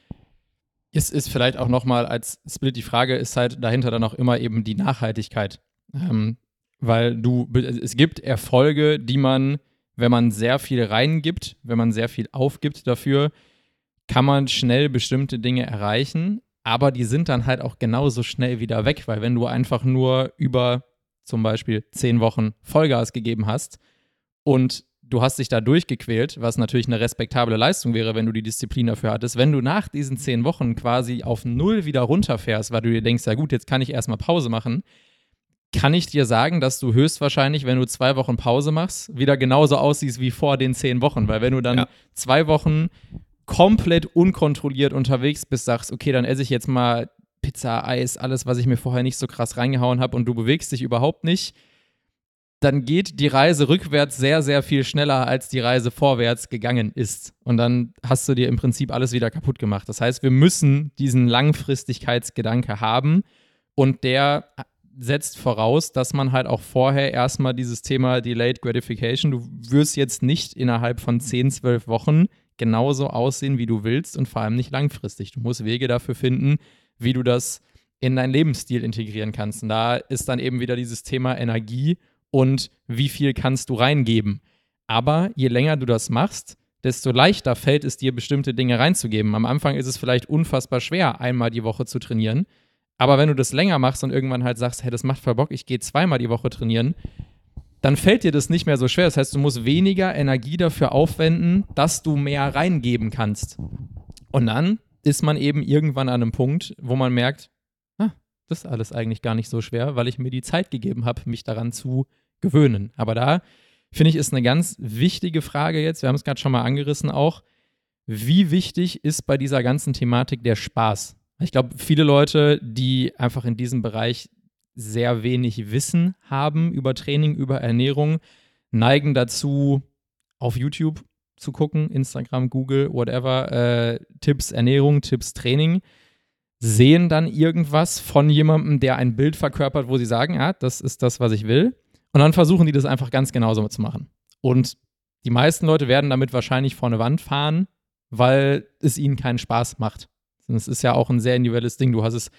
ist, ist vielleicht auch nochmal als Split die Frage, ist halt dahinter dann auch immer eben die Nachhaltigkeit. Ähm, weil du, es gibt Erfolge, die man, wenn man sehr viel reingibt, wenn man sehr viel aufgibt dafür, kann man schnell bestimmte Dinge erreichen, aber die sind dann halt auch genauso schnell wieder weg, weil wenn du einfach nur über zum Beispiel zehn Wochen Vollgas gegeben hast und du hast dich da durchgequält, was natürlich eine respektable Leistung wäre, wenn du die Disziplin dafür hattest. Wenn du nach diesen zehn Wochen quasi auf null wieder runterfährst, weil du dir denkst, ja gut, jetzt kann ich erstmal Pause machen, kann ich dir sagen, dass du höchstwahrscheinlich, wenn du zwei Wochen Pause machst, wieder genauso aussiehst wie vor den zehn Wochen. Weil wenn du dann Ja. zwei Wochen komplett unkontrolliert unterwegs bist, sagst, okay, dann esse ich jetzt mal Pizza, Eis, alles, was ich mir vorher nicht so krass reingehauen habe und du bewegst dich überhaupt nicht, dann geht die Reise rückwärts sehr, sehr viel schneller, als die Reise vorwärts gegangen ist. Und dann hast du dir im Prinzip alles wieder kaputt gemacht. Das heißt, wir müssen diesen Langfristigkeitsgedanke haben und der setzt voraus, dass man halt auch vorher erstmal dieses Thema Delayed Gratification, du wirst jetzt nicht innerhalb von 10, 12 Wochen genauso aussehen, wie du willst und vor allem nicht langfristig. Du musst Wege dafür finden, wie du das in deinen Lebensstil integrieren kannst. Und da ist dann eben wieder dieses Thema Energie und wie viel kannst du reingeben. Aber je länger du das machst, desto leichter fällt es dir, bestimmte Dinge reinzugeben. Am Anfang ist es vielleicht unfassbar schwer, einmal die Woche zu trainieren. Aber wenn du das länger machst und irgendwann halt sagst, hey, das macht voll Bock, ich gehe zweimal die Woche trainieren, dann fällt dir das nicht mehr so schwer. Das heißt, du musst weniger Energie dafür aufwenden, dass du mehr reingeben kannst. Und dann ist man eben irgendwann an einem Punkt, wo man merkt, ah, das ist alles eigentlich gar nicht so schwer, weil ich mir die Zeit gegeben habe, mich daran zu gewöhnen. Aber da finde ich, ist eine ganz wichtige Frage jetzt, wir haben es gerade schon mal angerissen auch, wie wichtig ist bei dieser ganzen Thematik der Spaß? Ich glaube, viele Leute, die einfach in diesem Bereich sehr wenig Wissen haben über Training, über Ernährung, neigen dazu, auf YouTube zu gucken, Instagram, Google, whatever, äh, Tipps Ernährung, Tipps Training, sehen dann irgendwas von jemandem, der ein Bild verkörpert, wo sie sagen, ja, das ist das, was ich will. Und dann versuchen die das einfach ganz genauso zu machen. Und die meisten Leute werden damit wahrscheinlich vor eine Wand fahren, weil es ihnen keinen Spaß macht. Und es ist ja auch ein sehr individuelles Ding. Du hast es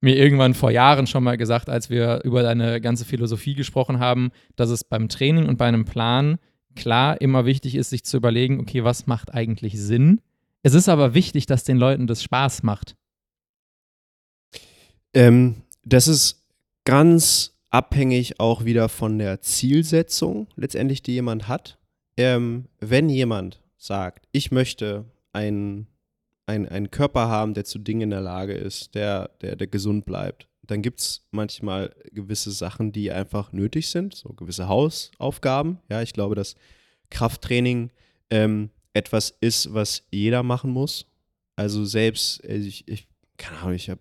mir irgendwann vor Jahren schon mal gesagt, als wir über deine ganze Philosophie gesprochen haben, dass es beim Training und bei einem Plan klar immer wichtig ist, sich zu überlegen, okay, was macht eigentlich Sinn? Es ist aber wichtig, dass den Leuten das Spaß macht. Ähm, das ist ganz abhängig auch wieder von der Zielsetzung letztendlich, die jemand hat. Ähm, wenn jemand sagt, ich möchte einen, einen, einen Körper haben, der zu Dingen in der Lage ist, der, der, der gesund bleibt, dann gibt es manchmal gewisse Sachen, die einfach nötig sind, so gewisse Hausaufgaben. Ja, ich glaube, dass Krafttraining ähm, etwas ist, was jeder machen muss. Also selbst, äh, ich, ich keine Ahnung, ich habe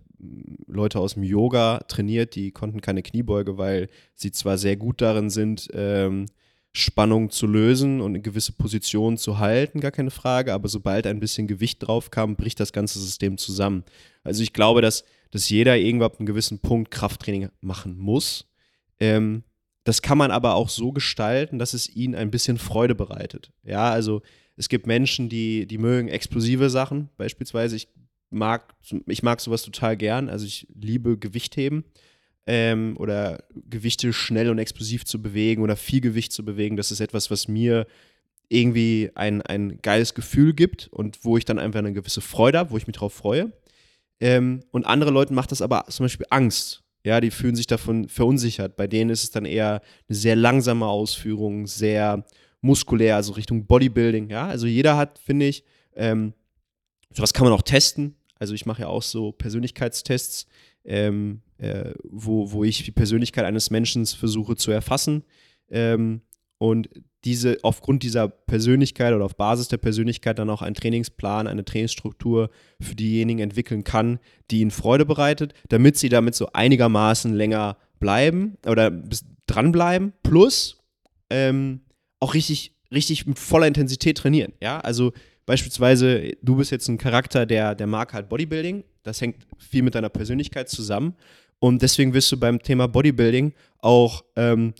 Leute aus dem Yoga trainiert, die konnten keine Kniebeuge, weil sie zwar sehr gut darin sind, ähm, Spannung zu lösen und eine gewisse Position zu halten, gar keine Frage, aber sobald ein bisschen Gewicht drauf kam, bricht das ganze System zusammen. Also ich glaube, dass, dass jeder irgendwann ab einem gewissen Punkt Krafttraining machen muss. Ähm, das kann man aber auch so gestalten, dass es ihnen ein bisschen Freude bereitet. Ja, also es gibt Menschen, die, die mögen explosive Sachen, beispielsweise. Ich mag, ich mag sowas total gern. Also ich liebe Gewichtheben ähm, oder Gewichte schnell und explosiv zu bewegen oder viel Gewicht zu bewegen. Das ist etwas, was mir irgendwie ein, ein geiles Gefühl gibt und wo ich dann einfach eine gewisse Freude habe, wo ich mich drauf freue. Ähm, und andere Leuten macht das aber zum Beispiel Angst. Ja, die fühlen sich davon verunsichert. Bei denen ist es dann eher eine sehr langsame Ausführung, sehr muskulär, also Richtung Bodybuilding. Ja, also jeder hat, finde ich, ähm, sowas kann man auch testen. Also ich mache ja auch so Persönlichkeitstests, ähm, äh, wo, wo ich die Persönlichkeit eines Menschen versuche zu erfassen. Ähm, und diese, aufgrund dieser Persönlichkeit oder auf Basis der Persönlichkeit dann auch einen Trainingsplan, eine Trainingsstruktur für diejenigen entwickeln kann, die ihnen Freude bereitet, damit sie damit so einigermaßen länger bleiben oder dranbleiben, plus ähm, auch richtig, richtig mit voller Intensität trainieren. Ja, also beispielsweise, du bist jetzt ein Charakter, der, der mag halt Bodybuilding, das hängt viel mit deiner Persönlichkeit zusammen und deswegen wirst du beim Thema Bodybuilding auch ähm,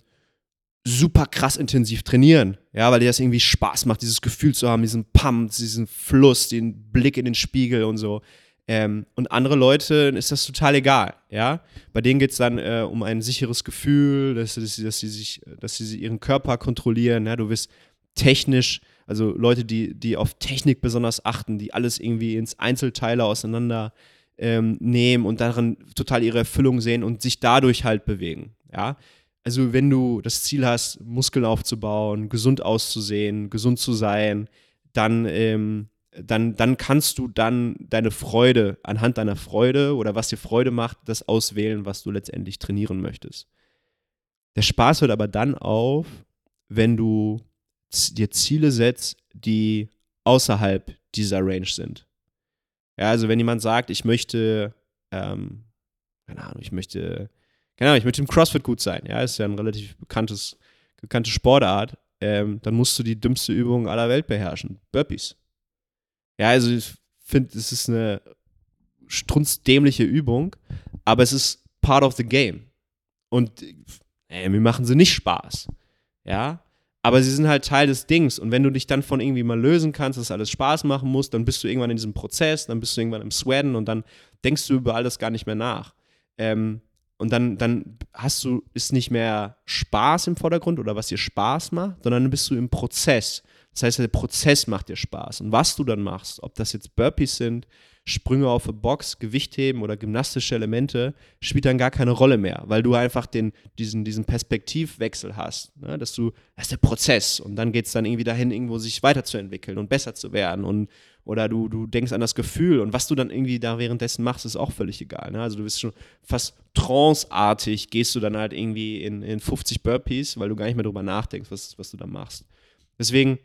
super krass intensiv trainieren, ja, weil dir das irgendwie Spaß macht, dieses Gefühl zu haben, diesen Pump, diesen Fluss, den Blick in den Spiegel und so. Ähm, und andere Leute ist das total egal, ja. Bei denen geht es dann äh, um ein sicheres Gefühl, dass, dass, sie, dass, sie sich, dass sie ihren Körper kontrollieren, ja. Du wirst technisch, also Leute, die, die auf Technik besonders achten, die alles irgendwie ins Einzelteile auseinander ähm, nehmen und darin total ihre Erfüllung sehen und sich dadurch halt bewegen, ja also wenn du das Ziel hast, Muskeln aufzubauen, gesund auszusehen, gesund zu sein, dann, ähm, dann, dann kannst du dann deine Freude, anhand deiner Freude oder was dir Freude macht, das auswählen, was du letztendlich trainieren möchtest. Der Spaß hört aber dann auf, wenn du dir Ziele setzt, die außerhalb dieser Range sind. Ja, also wenn jemand sagt, ich möchte, ähm, keine Ahnung, ich möchte keine Ahnung, ich möchte im CrossFit gut sein. Ja, ist ja ein relativ bekanntes, bekannte Sportart. Ähm, dann musst du die dümmste Übung aller Welt beherrschen. Burpees. Ja, also ich finde, es ist eine strunzdämliche Übung, aber es ist part of the game. Und ey, mir machen sie nicht Spaß. Ja, aber sie sind halt Teil des Dings. Und wenn du dich dann von irgendwie mal lösen kannst, dass alles Spaß machen muss, dann bist du irgendwann in diesem Prozess, dann bist du irgendwann im Sweaten und dann denkst du über alles gar nicht mehr nach. Ähm, und dann, dann hast du, ist nicht mehr Spaß im Vordergrund oder was dir Spaß macht, sondern dann bist du im Prozess. Das heißt, der Prozess macht dir Spaß. Und was du dann machst, ob das jetzt Burpees sind, Sprünge auf eine Box, Gewichtheben oder gymnastische Elemente, spielt dann gar keine Rolle mehr, weil du einfach den, diesen, diesen Perspektivwechsel hast. Ne? Dass du, das ist der Prozess und dann geht es dann irgendwie dahin, irgendwo sich weiterzuentwickeln und besser zu werden und oder du, du denkst an das Gefühl und was du dann irgendwie da währenddessen machst, ist auch völlig egal. Ne? Also du bist schon fast tranceartig, gehst du dann halt irgendwie in, in 50 Burpees, weil du gar nicht mehr drüber nachdenkst, was, was du da machst. Deswegen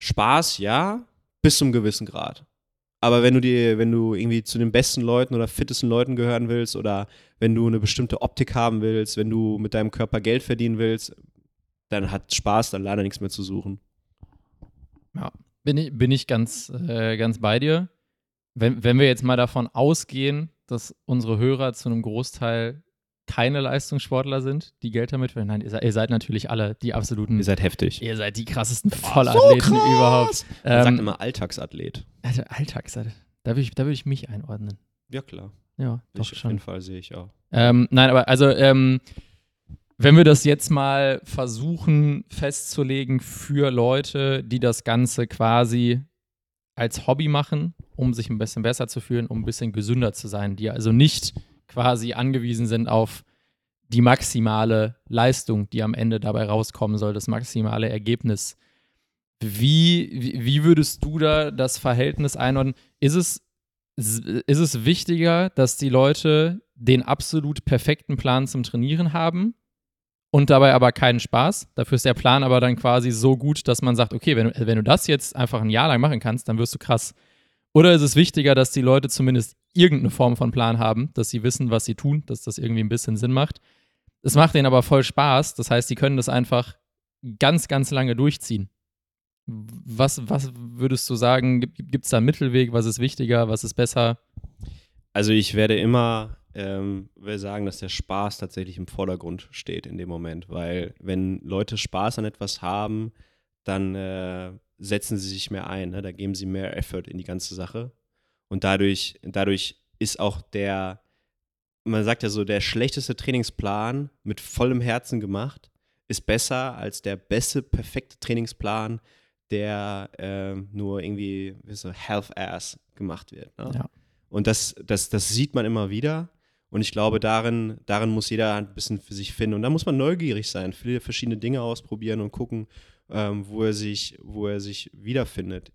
Spaß, ja, bis zum gewissen Grad. Aber wenn du dir, wenn du irgendwie zu den besten Leuten oder fittesten Leuten gehören willst oder wenn du eine bestimmte Optik haben willst, wenn du mit deinem Körper Geld verdienen willst, dann hat Spaß dann leider nichts mehr zu suchen. Bin ich, bin ich ganz, äh, ganz bei dir. Wenn, wenn wir jetzt mal davon ausgehen, dass unsere Hörer zu einem Großteil keine Leistungssportler sind, die Geld damit verdienen. Nein, ihr seid, ihr seid natürlich alle die absoluten. Ihr seid heftig. ihr seid die krassesten Vollathleten überhaupt. Man sagt Ähm, immer Alltagsathlet. also Alltags, da würde ich, da würd ich mich einordnen. Ja, klar. Ja, doch ich, auf schon. jeden Fall sehe ich auch. Ähm, nein, aber also, ähm, wenn wir das jetzt mal versuchen festzulegen für Leute, die das Ganze quasi als Hobby machen, um sich ein bisschen besser zu fühlen, um ein bisschen gesünder zu sein, die also nicht quasi angewiesen sind auf die maximale Leistung, die am Ende dabei rauskommen soll, das maximale Ergebnis. Wie, wie, würdest du da das Verhältnis einordnen? Ist es, ist es wichtiger, dass die Leute den absolut perfekten Plan zum Trainieren haben und dabei aber keinen Spaß? Dafür ist der Plan aber dann quasi so gut, dass man sagt, okay, wenn, du- wenn du das jetzt einfach ein Jahr lang machen kannst, dann wirst du krass. Oder ist es wichtiger, dass die Leute zumindest irgendeine Form von Plan haben, dass sie wissen, was sie tun, dass das irgendwie ein bisschen Sinn macht? Es macht denen aber voll Spaß. Das heißt, die können das einfach ganz, ganz lange durchziehen. Was, was würdest du sagen? Gibt es da einen Mittelweg? Was ist wichtiger? Was ist besser? Also ich werde immer ähm, will sagen, dass der Spaß tatsächlich im Vordergrund steht in dem Moment, weil wenn Leute Spaß an etwas haben, dann äh, setzen sie sich mehr ein, ne? da geben sie mehr Effort in die ganze Sache und dadurch, dadurch ist auch der, man sagt ja so, der schlechteste Trainingsplan mit vollem Herzen gemacht, ist besser als der beste, perfekte Trainingsplan, der äh, nur irgendwie wie so half-ass gemacht wird. Ne? Ja. Und das, das, das sieht man immer wieder. Und ich glaube, darin, darin muss jeder ein bisschen für sich finden. Und da muss man neugierig sein, viele verschiedene Dinge ausprobieren und gucken, ähm, wo, er sich, wo er sich wiederfindet.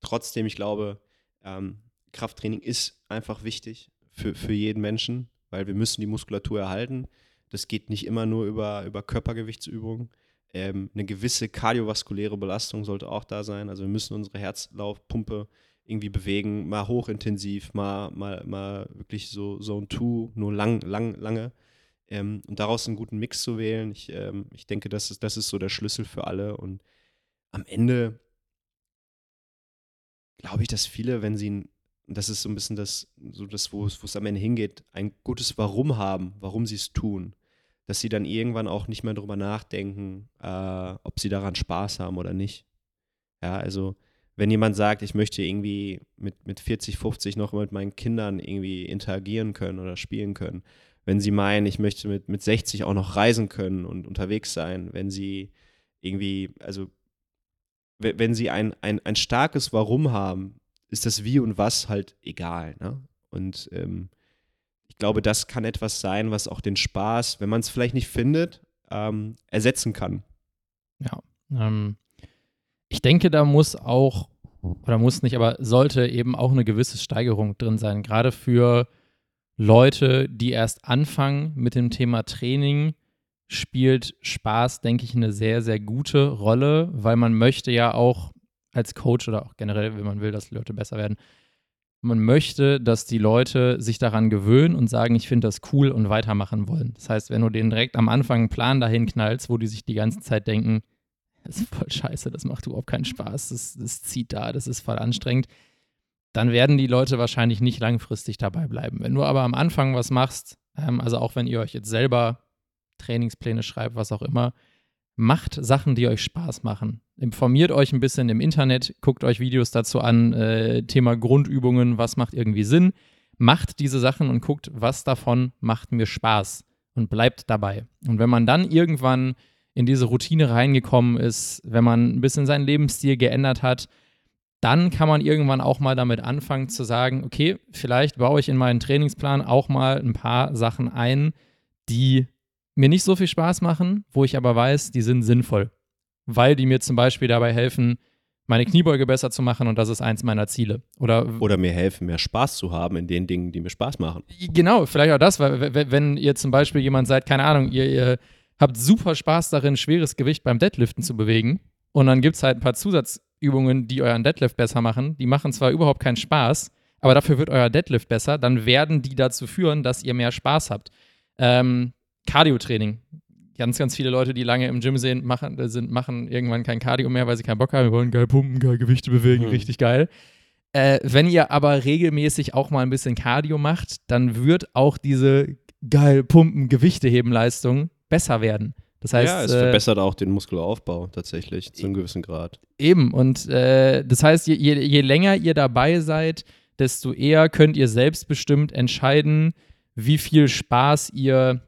Trotzdem, ich glaube, ähm, Krafttraining ist einfach wichtig für, für jeden Menschen, weil wir müssen die Muskulatur erhalten. Das geht nicht immer nur über, über Körpergewichtsübungen. Ähm, eine gewisse kardiovaskuläre Belastung sollte auch da sein. Also wir müssen unsere Herzlaufpumpe irgendwie bewegen, mal hochintensiv, mal, mal, mal wirklich so Zone 2, nur lang, lang, lange. Ähm, und daraus einen guten Mix zu wählen, ich, ähm, ich denke, das ist, das ist so der Schlüssel für alle. Und am Ende glaube ich, dass viele, wenn sie, ein- das ist so ein bisschen das, so das wo es wo es am Ende hingeht, ein gutes Warum haben, warum sie es tun, dass sie dann irgendwann auch nicht mehr darüber nachdenken, äh, ob sie daran Spaß haben oder nicht. Ja, also wenn jemand sagt, ich möchte irgendwie mit, mit 40, 50 noch mit meinen Kindern irgendwie interagieren können oder spielen können, wenn sie meinen, ich möchte mit, mit 60 auch noch reisen können und unterwegs sein, wenn sie irgendwie, also we- wenn sie ein, ein, ein starkes Warum haben, ist das Wie und Was halt egal. Ne? Und ähm, ich glaube, das kann etwas sein, was auch den Spaß, wenn man es vielleicht nicht findet, ähm, ersetzen kann. Ja. Ähm, ich denke, da muss auch, oder muss nicht, aber sollte eben auch eine gewisse Steigerung drin sein. Gerade für Leute, die erst anfangen mit dem Thema Training, spielt Spaß, denke ich, eine sehr, sehr gute Rolle, weil man möchte ja auch als Coach oder auch generell, wenn man will, dass Leute besser werden, man möchte, dass die Leute sich daran gewöhnen und sagen, ich finde das cool und weitermachen wollen. Das heißt, wenn du denen direkt am Anfang einen Plan dahin knallst, wo die sich die ganze Zeit denken, das ist voll scheiße, das macht überhaupt keinen Spaß, das, das zieht da, das ist voll anstrengend, dann werden die Leute wahrscheinlich nicht langfristig dabei bleiben. Wenn du aber am Anfang was machst, ähm, also auch wenn ihr euch jetzt selber Trainingspläne schreibt, was auch immer, macht Sachen, die euch Spaß machen. Informiert euch ein bisschen im Internet, guckt euch Videos dazu an, äh, Thema Grundübungen, was macht irgendwie Sinn. Macht diese Sachen und guckt, was davon macht mir Spaß und bleibt dabei. Und wenn man dann irgendwann in diese Routine reingekommen ist, wenn man ein bisschen seinen Lebensstil geändert hat, dann kann man irgendwann auch mal damit anfangen zu sagen, okay, vielleicht baue ich in meinen Trainingsplan auch mal ein paar Sachen ein, die mir nicht so viel Spaß machen, wo ich aber weiß, die sind sinnvoll, weil die mir zum Beispiel dabei helfen, meine Kniebeuge besser zu machen und das ist eins meiner Ziele. Oder Oder mir helfen, mehr Spaß zu haben in den Dingen, die mir Spaß machen. Genau, vielleicht auch das, weil wenn ihr zum Beispiel jemand seid, keine Ahnung, ihr, ihr habt super Spaß darin, schweres Gewicht beim Deadliften zu bewegen und dann gibt es halt ein paar Zusatzübungen, die euren Deadlift besser machen. Die machen zwar überhaupt keinen Spaß, aber dafür wird euer Deadlift besser, dann werden die dazu führen, dass ihr mehr Spaß habt. Ähm, Cardio-Training, ganz, ganz viele Leute, die lange im Gym sehen, machen, äh, sind, machen irgendwann kein Cardio mehr, weil sie keinen Bock haben. Wir wollen geil pumpen, geil Gewichte bewegen, Mhm. richtig geil. Äh, wenn ihr aber regelmäßig auch mal ein bisschen Cardio macht, dann wird auch diese geil pumpen, Gewichte heben Leistung besser werden. Das heißt, ja, es äh, verbessert auch den Muskelaufbau tatsächlich zu einem gewissen Grad. Eben, und äh, das heißt, je, je, je länger ihr dabei seid, desto eher könnt ihr selbstbestimmt entscheiden, wie viel Spaß ihr,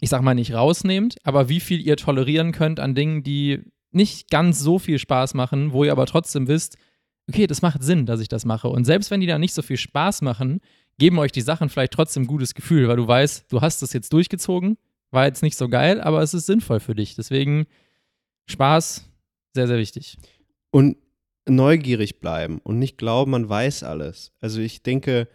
ich sag mal, nicht rausnehmt, aber wie viel ihr tolerieren könnt an Dingen, die nicht ganz so viel Spaß machen, wo ihr aber trotzdem wisst, okay, das macht Sinn, dass ich das mache. Und selbst wenn die dann nicht so viel Spaß machen, geben euch die Sachen vielleicht trotzdem ein gutes Gefühl, weil du weißt, du hast das jetzt durchgezogen, war jetzt nicht so geil, aber es ist sinnvoll für dich. Deswegen Spaß, sehr, sehr wichtig. Und neugierig bleiben und nicht glauben, man weiß alles. Also ich denke,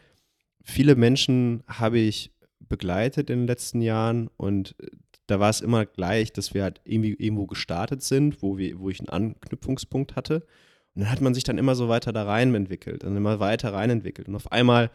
viele Menschen habe ich begleitet in den letzten Jahren und äh, da war es immer gleich, dass wir halt irgendwie irgendwo gestartet sind, wo, wir, wo ich einen Anknüpfungspunkt hatte. Und dann hat man sich dann immer so weiter da rein entwickelt und immer weiter rein entwickelt. Und auf einmal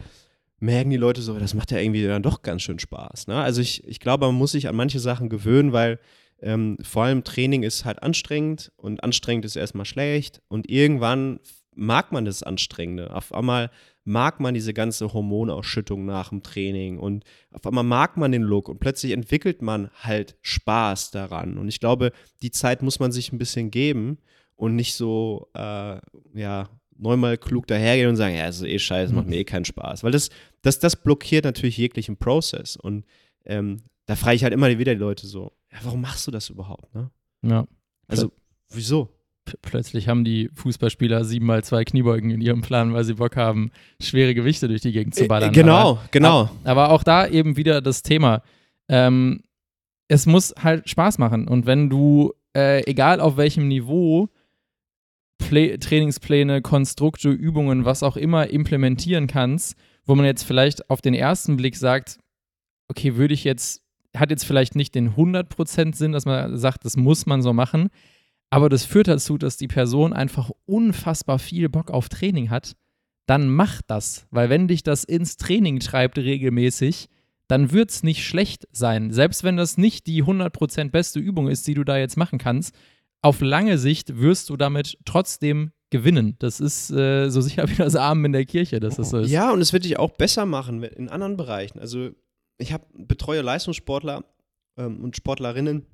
merken die Leute so, das macht ja irgendwie dann doch ganz schön Spaß. Ne? Also ich, ich glaube, man muss sich an manche Sachen gewöhnen, weil ähm, vor allem Training ist halt anstrengend und anstrengend ist erstmal schlecht und irgendwann mag man das Anstrengende. Auf einmal mag man diese ganze Hormonausschüttung nach dem Training und auf einmal mag man den Look und plötzlich entwickelt man halt Spaß daran. Und ich glaube, die Zeit muss man sich ein bisschen geben und nicht so, äh, ja, neunmal klug dahergehen und sagen, ja, ist eh scheiße, macht mir eh keinen Spaß. Weil das, das, das blockiert natürlich jeglichen Prozess. Und ähm, da frage ich halt immer wieder die Leute so, ja, warum machst du das überhaupt? Ne? Ja. Also, wieso? Plötzlich haben die Fußballspieler siebenmal zwei Kniebeugen in ihrem Plan, weil sie Bock haben, schwere Gewichte durch die Gegend zu ballern. Genau, Aber, genau. aber auch da eben wieder das Thema. Ähm, es muss halt Spaß machen. Und wenn du, äh, egal auf welchem Niveau, Play Trainingspläne, Konstrukte, Übungen, was auch immer implementieren kannst, wo man jetzt vielleicht auf den ersten Blick sagt, okay, würde ich jetzt, hat jetzt vielleicht nicht den 100% Sinn, dass man sagt, das muss man so machen, aber das führt dazu, dass die Person einfach unfassbar viel Bock auf Training hat, dann mach das, weil wenn dich das ins Training treibt regelmäßig, dann wird es nicht schlecht sein. Selbst wenn das nicht die 100% beste Übung ist, die du da jetzt machen kannst, auf lange Sicht wirst du damit trotzdem gewinnen. Das ist äh, so sicher wie das Amen in der Kirche, dass das so ist. Ja, und es wird dich auch besser machen in anderen Bereichen. Also ich habe betreue Leistungssportler ähm, und Sportlerinnen.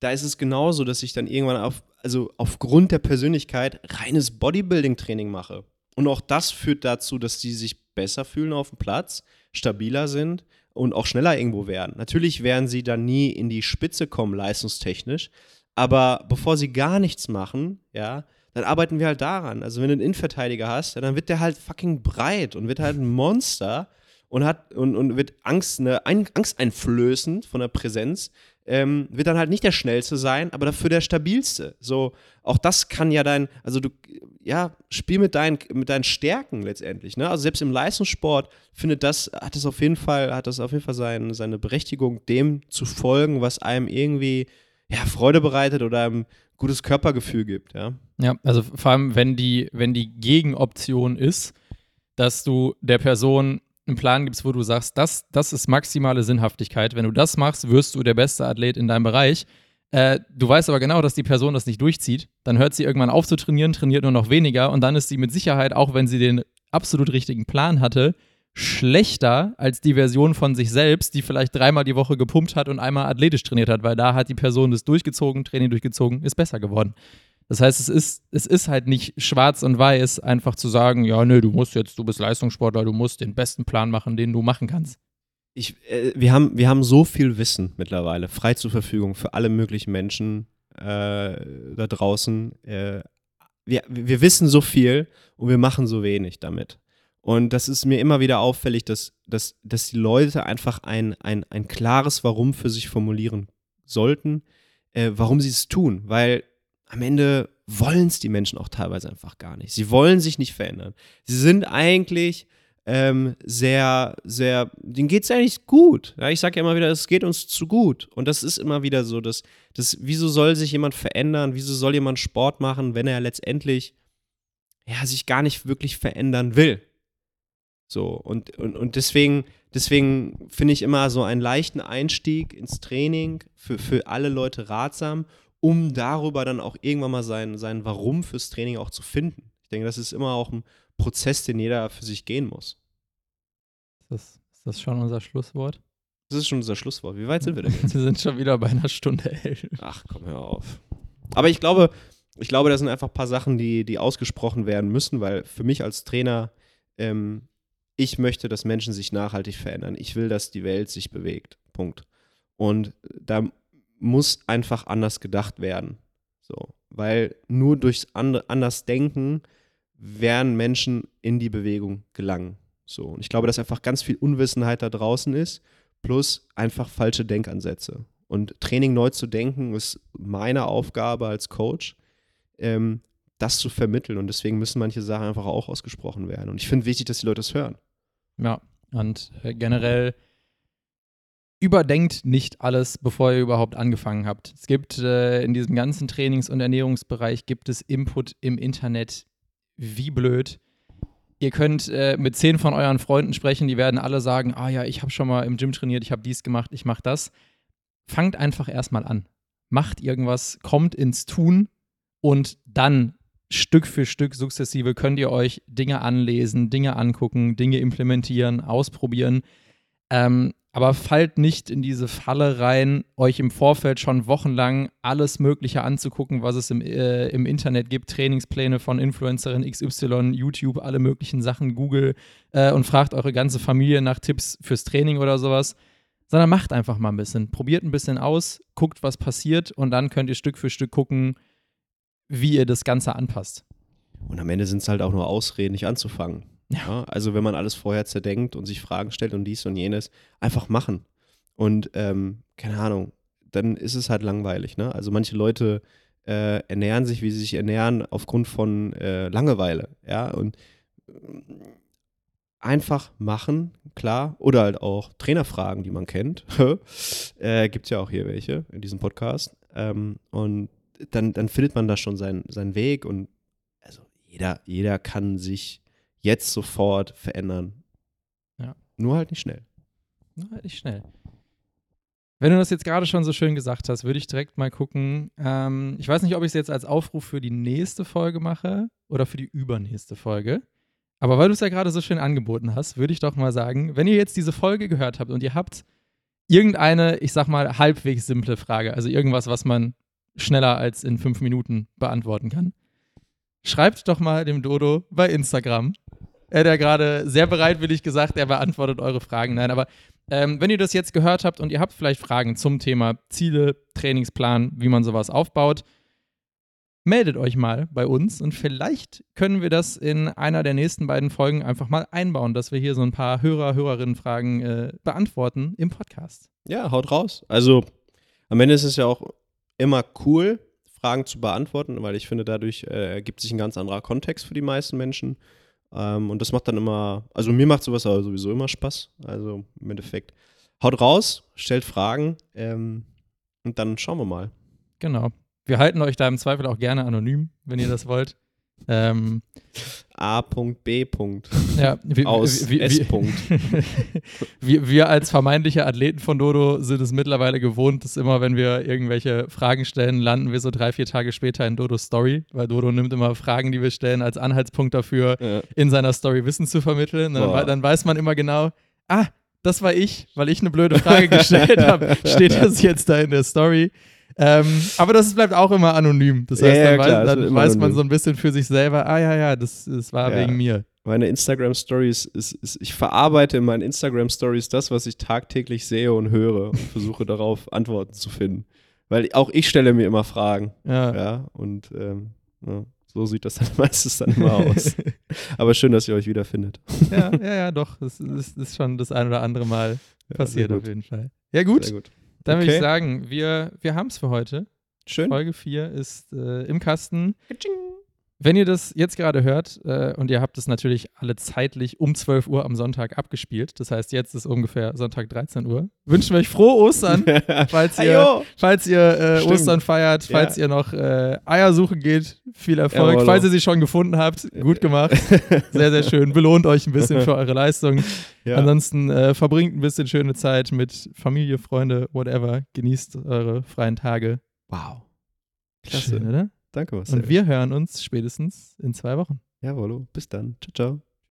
Da ist es genauso, dass ich dann irgendwann auf, also aufgrund der Persönlichkeit reines Bodybuilding-Training mache. Und auch das führt dazu, dass die sich besser fühlen auf dem Platz, stabiler sind und auch schneller irgendwo werden. Natürlich werden sie dann nie in die Spitze kommen, leistungstechnisch. Aber bevor sie gar nichts machen, ja, dann arbeiten wir halt daran. Also wenn du einen Innenverteidiger hast, ja, dann wird der halt fucking breit und wird halt ein Monster und hat und, und wird Angst, eine ein, Angst einflößend von der Präsenz, ähm, wird dann halt nicht der schnellste sein, aber dafür der stabilste. So, auch das kann ja dein, also du, ja, spiel mit deinen, mit deinen Stärken letztendlich. Ne? Also selbst im Leistungssport findet das, hat das auf jeden Fall, hat das auf jeden Fall sein, seine Berechtigung, dem zu folgen, was einem irgendwie ja, Freude bereitet oder einem gutes Körpergefühl gibt, ja. Ja, also vor allem, wenn die, wenn die Gegenoption ist, dass du der Person einen Plan gibst, wo du sagst, das, das ist maximale Sinnhaftigkeit. Wenn du das machst, wirst du der beste Athlet in deinem Bereich. Äh, du weißt aber genau, dass die Person das nicht durchzieht. Dann hört sie irgendwann auf zu trainieren, trainiert nur noch weniger und dann ist sie mit Sicherheit, auch wenn sie den absolut richtigen Plan hatte, schlechter als die Version von sich selbst, die vielleicht dreimal die Woche gepumpt hat und einmal athletisch trainiert hat, weil da hat die Person das durchgezogen, Training durchgezogen, ist besser geworden. Das heißt, es ist, es ist halt nicht schwarz und weiß, einfach zu sagen, ja, nö, du musst jetzt, du bist Leistungssportler, du musst den besten Plan machen, den du machen kannst. Ich, äh, wir, haben, wir haben so viel Wissen mittlerweile frei zur Verfügung für alle möglichen Menschen äh, da draußen. Äh, wir, wir wissen so viel und wir machen so wenig damit. Und das ist mir immer wieder auffällig, dass, dass, dass die Leute einfach ein, ein, ein klares Warum für sich formulieren sollten, äh, warum sie es tun. Weil am Ende wollen es die Menschen auch teilweise einfach gar nicht. Sie wollen sich nicht verändern. Sie sind eigentlich ähm, sehr, sehr, denen geht es eigentlich gut. Ja, ich sage ja immer wieder, es geht uns zu gut. Und das ist immer wieder so, dass, dass, wieso soll sich jemand verändern, wieso soll jemand Sport machen, wenn er letztendlich ja, sich gar nicht wirklich verändern will. So, und, und, und deswegen, deswegen finde ich immer so einen leichten Einstieg ins Training für, für alle Leute ratsam, um darüber dann auch irgendwann mal sein, sein Warum fürs Training auch zu finden. Ich denke, das ist immer auch ein Prozess, den jeder für sich gehen muss. Ist das, ist das schon unser Schlusswort? Das ist schon unser Schlusswort. Wie weit sind wir denn jetzt? Wir sind schon wieder bei einer Stunde elf. Ach, komm, hör auf. Aber ich glaube, ich glaube, das sind einfach ein paar Sachen, die, die ausgesprochen werden müssen, weil für mich als Trainer, ähm, ich möchte, dass Menschen sich nachhaltig verändern. Ich will, dass die Welt sich bewegt. Punkt. Und da muss einfach anders gedacht werden. So. Weil nur durchs and anders Denken werden Menschen in die Bewegung gelangen. So. Und ich glaube, dass einfach ganz viel Unwissenheit da draußen ist, plus einfach falsche Denkansätze. Und Training neu zu denken ist meine Aufgabe als Coach, ähm, das zu vermitteln. Und deswegen müssen manche Sachen einfach auch ausgesprochen werden. Und ich finde wichtig, dass die Leute das hören. Ja, und äh, generell überdenkt nicht alles, bevor ihr überhaupt angefangen habt. Es gibt äh, in diesem ganzen Trainings- und Ernährungsbereich gibt es Input im Internet wie blöd. Ihr könnt äh, mit zehn von euren Freunden sprechen, die werden alle sagen, ah ja, ich habe schon mal im Gym trainiert, ich habe dies gemacht, ich mache das. Fangt einfach erstmal an. Macht irgendwas, kommt ins Tun und dann Stück für Stück sukzessive könnt ihr euch Dinge anlesen, Dinge angucken, Dinge implementieren, ausprobieren. Ähm, aber fallt nicht in diese Falle rein, euch im Vorfeld schon wochenlang alles Mögliche anzugucken, was es im, äh, im Internet gibt. Trainingspläne von Influencerin XY, YouTube, alle möglichen Sachen, Google äh, und fragt eure ganze Familie nach Tipps fürs Training oder sowas. Sondern macht einfach mal ein bisschen. Probiert ein bisschen aus, guckt, was passiert und dann könnt ihr Stück für Stück gucken, wie ihr das Ganze anpasst. Und am Ende sind es halt auch nur Ausreden, nicht anzufangen. Ja. also wenn man alles vorher zerdenkt und sich Fragen stellt und dies und jenes, einfach machen. Und ähm, keine Ahnung, dann ist es halt langweilig. Ne? Also manche Leute äh, ernähren sich, wie sie sich ernähren, aufgrund von äh, Langeweile. Ja, und äh, einfach machen, klar. Oder halt auch Trainerfragen, die man kennt. äh, Gibt es ja auch hier welche in diesem Podcast. Ähm, und dann, dann findet man da schon seinen, seinen Weg und also jeder, jeder kann sich jetzt sofort verändern. Ja. Nur halt nicht schnell. Na, halt nicht schnell. Wenn du das jetzt gerade schon so schön gesagt hast, würde ich direkt mal gucken. Ähm, ich weiß nicht, ob ich es jetzt als Aufruf für die nächste Folge mache oder für die übernächste Folge. Aber weil du es ja gerade so schön angeboten hast, würde ich doch mal sagen, wenn ihr jetzt diese Folge gehört habt und ihr habt irgendeine, ich sag mal, halbwegs simple Frage, also irgendwas, was man schneller als in fünf Minuten beantworten kann, schreibt doch mal dem Dodo bei Instagram. Er hat ja gerade sehr bereitwillig gesagt, er beantwortet eure Fragen. Nein, aber ähm, wenn ihr das jetzt gehört habt und ihr habt vielleicht Fragen zum Thema Ziele, Trainingsplan, wie man sowas aufbaut, meldet euch mal bei uns und vielleicht können wir das in einer der nächsten beiden Folgen einfach mal einbauen, dass wir hier so ein paar Hörer, Hörerinnen-Fragen äh, beantworten im Podcast. Ja, haut raus. Also am Ende ist es ja auch immer cool, Fragen zu beantworten, weil ich finde, dadurch äh, ergibt sich ein ganz anderer Kontext für die meisten Menschen. Ähm, und das macht dann immer, also mir macht sowas aber sowieso immer Spaß. Also im Endeffekt, haut raus, stellt Fragen ähm, und dann schauen wir mal. Genau. Wir halten euch da im Zweifel auch gerne anonym, wenn ihr das wollt. Ähm, A.B. ja, wir, aus wir, S. wir, wir, als vermeintliche Athleten von Dodo sind es mittlerweile gewohnt, dass immer, wenn wir irgendwelche Fragen stellen, landen wir so drei, vier Tage später in Dodos Story, weil Dodo nimmt immer Fragen, die wir stellen, als Anhaltspunkt dafür, Ja. in seiner Story Wissen zu vermitteln. Dann, dann weiß man immer genau, ah, das war ich, weil ich eine blöde Frage gestellt habe, steht das jetzt da in der Story. Ähm, aber das bleibt auch immer anonym. Das heißt, Ja, ja, dann, klar, weiß, das dann weiß man so ein bisschen für sich selber, ah ja, ja, das, das war Ja. wegen mir. Meine Instagram-Stories, ist, ist, ich verarbeite in meinen Instagram-Stories das, was ich tagtäglich sehe und höre und versuche darauf Antworten zu finden. Weil auch ich stelle mir immer Fragen. Ja. Ja, und ähm, ja, so sieht das dann meistens dann immer aus. Aber schön, dass ihr euch wiederfindet. ja, ja, ja, doch. Das ist, ist schon das ein oder andere Mal passiert auf jeden Fall. Ja, gut. Sehr gut. Dann würde ich Okay. sagen, wir, wir haben es für heute. Schön. Folge 4 ist äh, im Kasten. Wenn ihr das jetzt gerade hört äh, und ihr habt es natürlich alle zeitlich um 12 Uhr am Sonntag abgespielt, das heißt, jetzt ist ungefähr Sonntag 13 Uhr, wünschen wir euch frohe Ostern, falls ihr, falls ihr äh. Ostern feiert, falls Ja. ihr noch äh, Eier suchen geht, viel Erfolg. Jawollo. Falls ihr sie schon gefunden habt, gut gemacht. Sehr, sehr schön. Belohnt euch ein bisschen für eure Leistung. Ja. Ansonsten äh, verbringt ein bisschen schöne Zeit mit Familie, Freunde, whatever. Genießt eure freien Tage. wow. Klasse, Schön. oder? Danke, Marcel. Und wir hören uns spätestens in zwei Wochen. Jawohl. Bis dann. Ciao, ciao.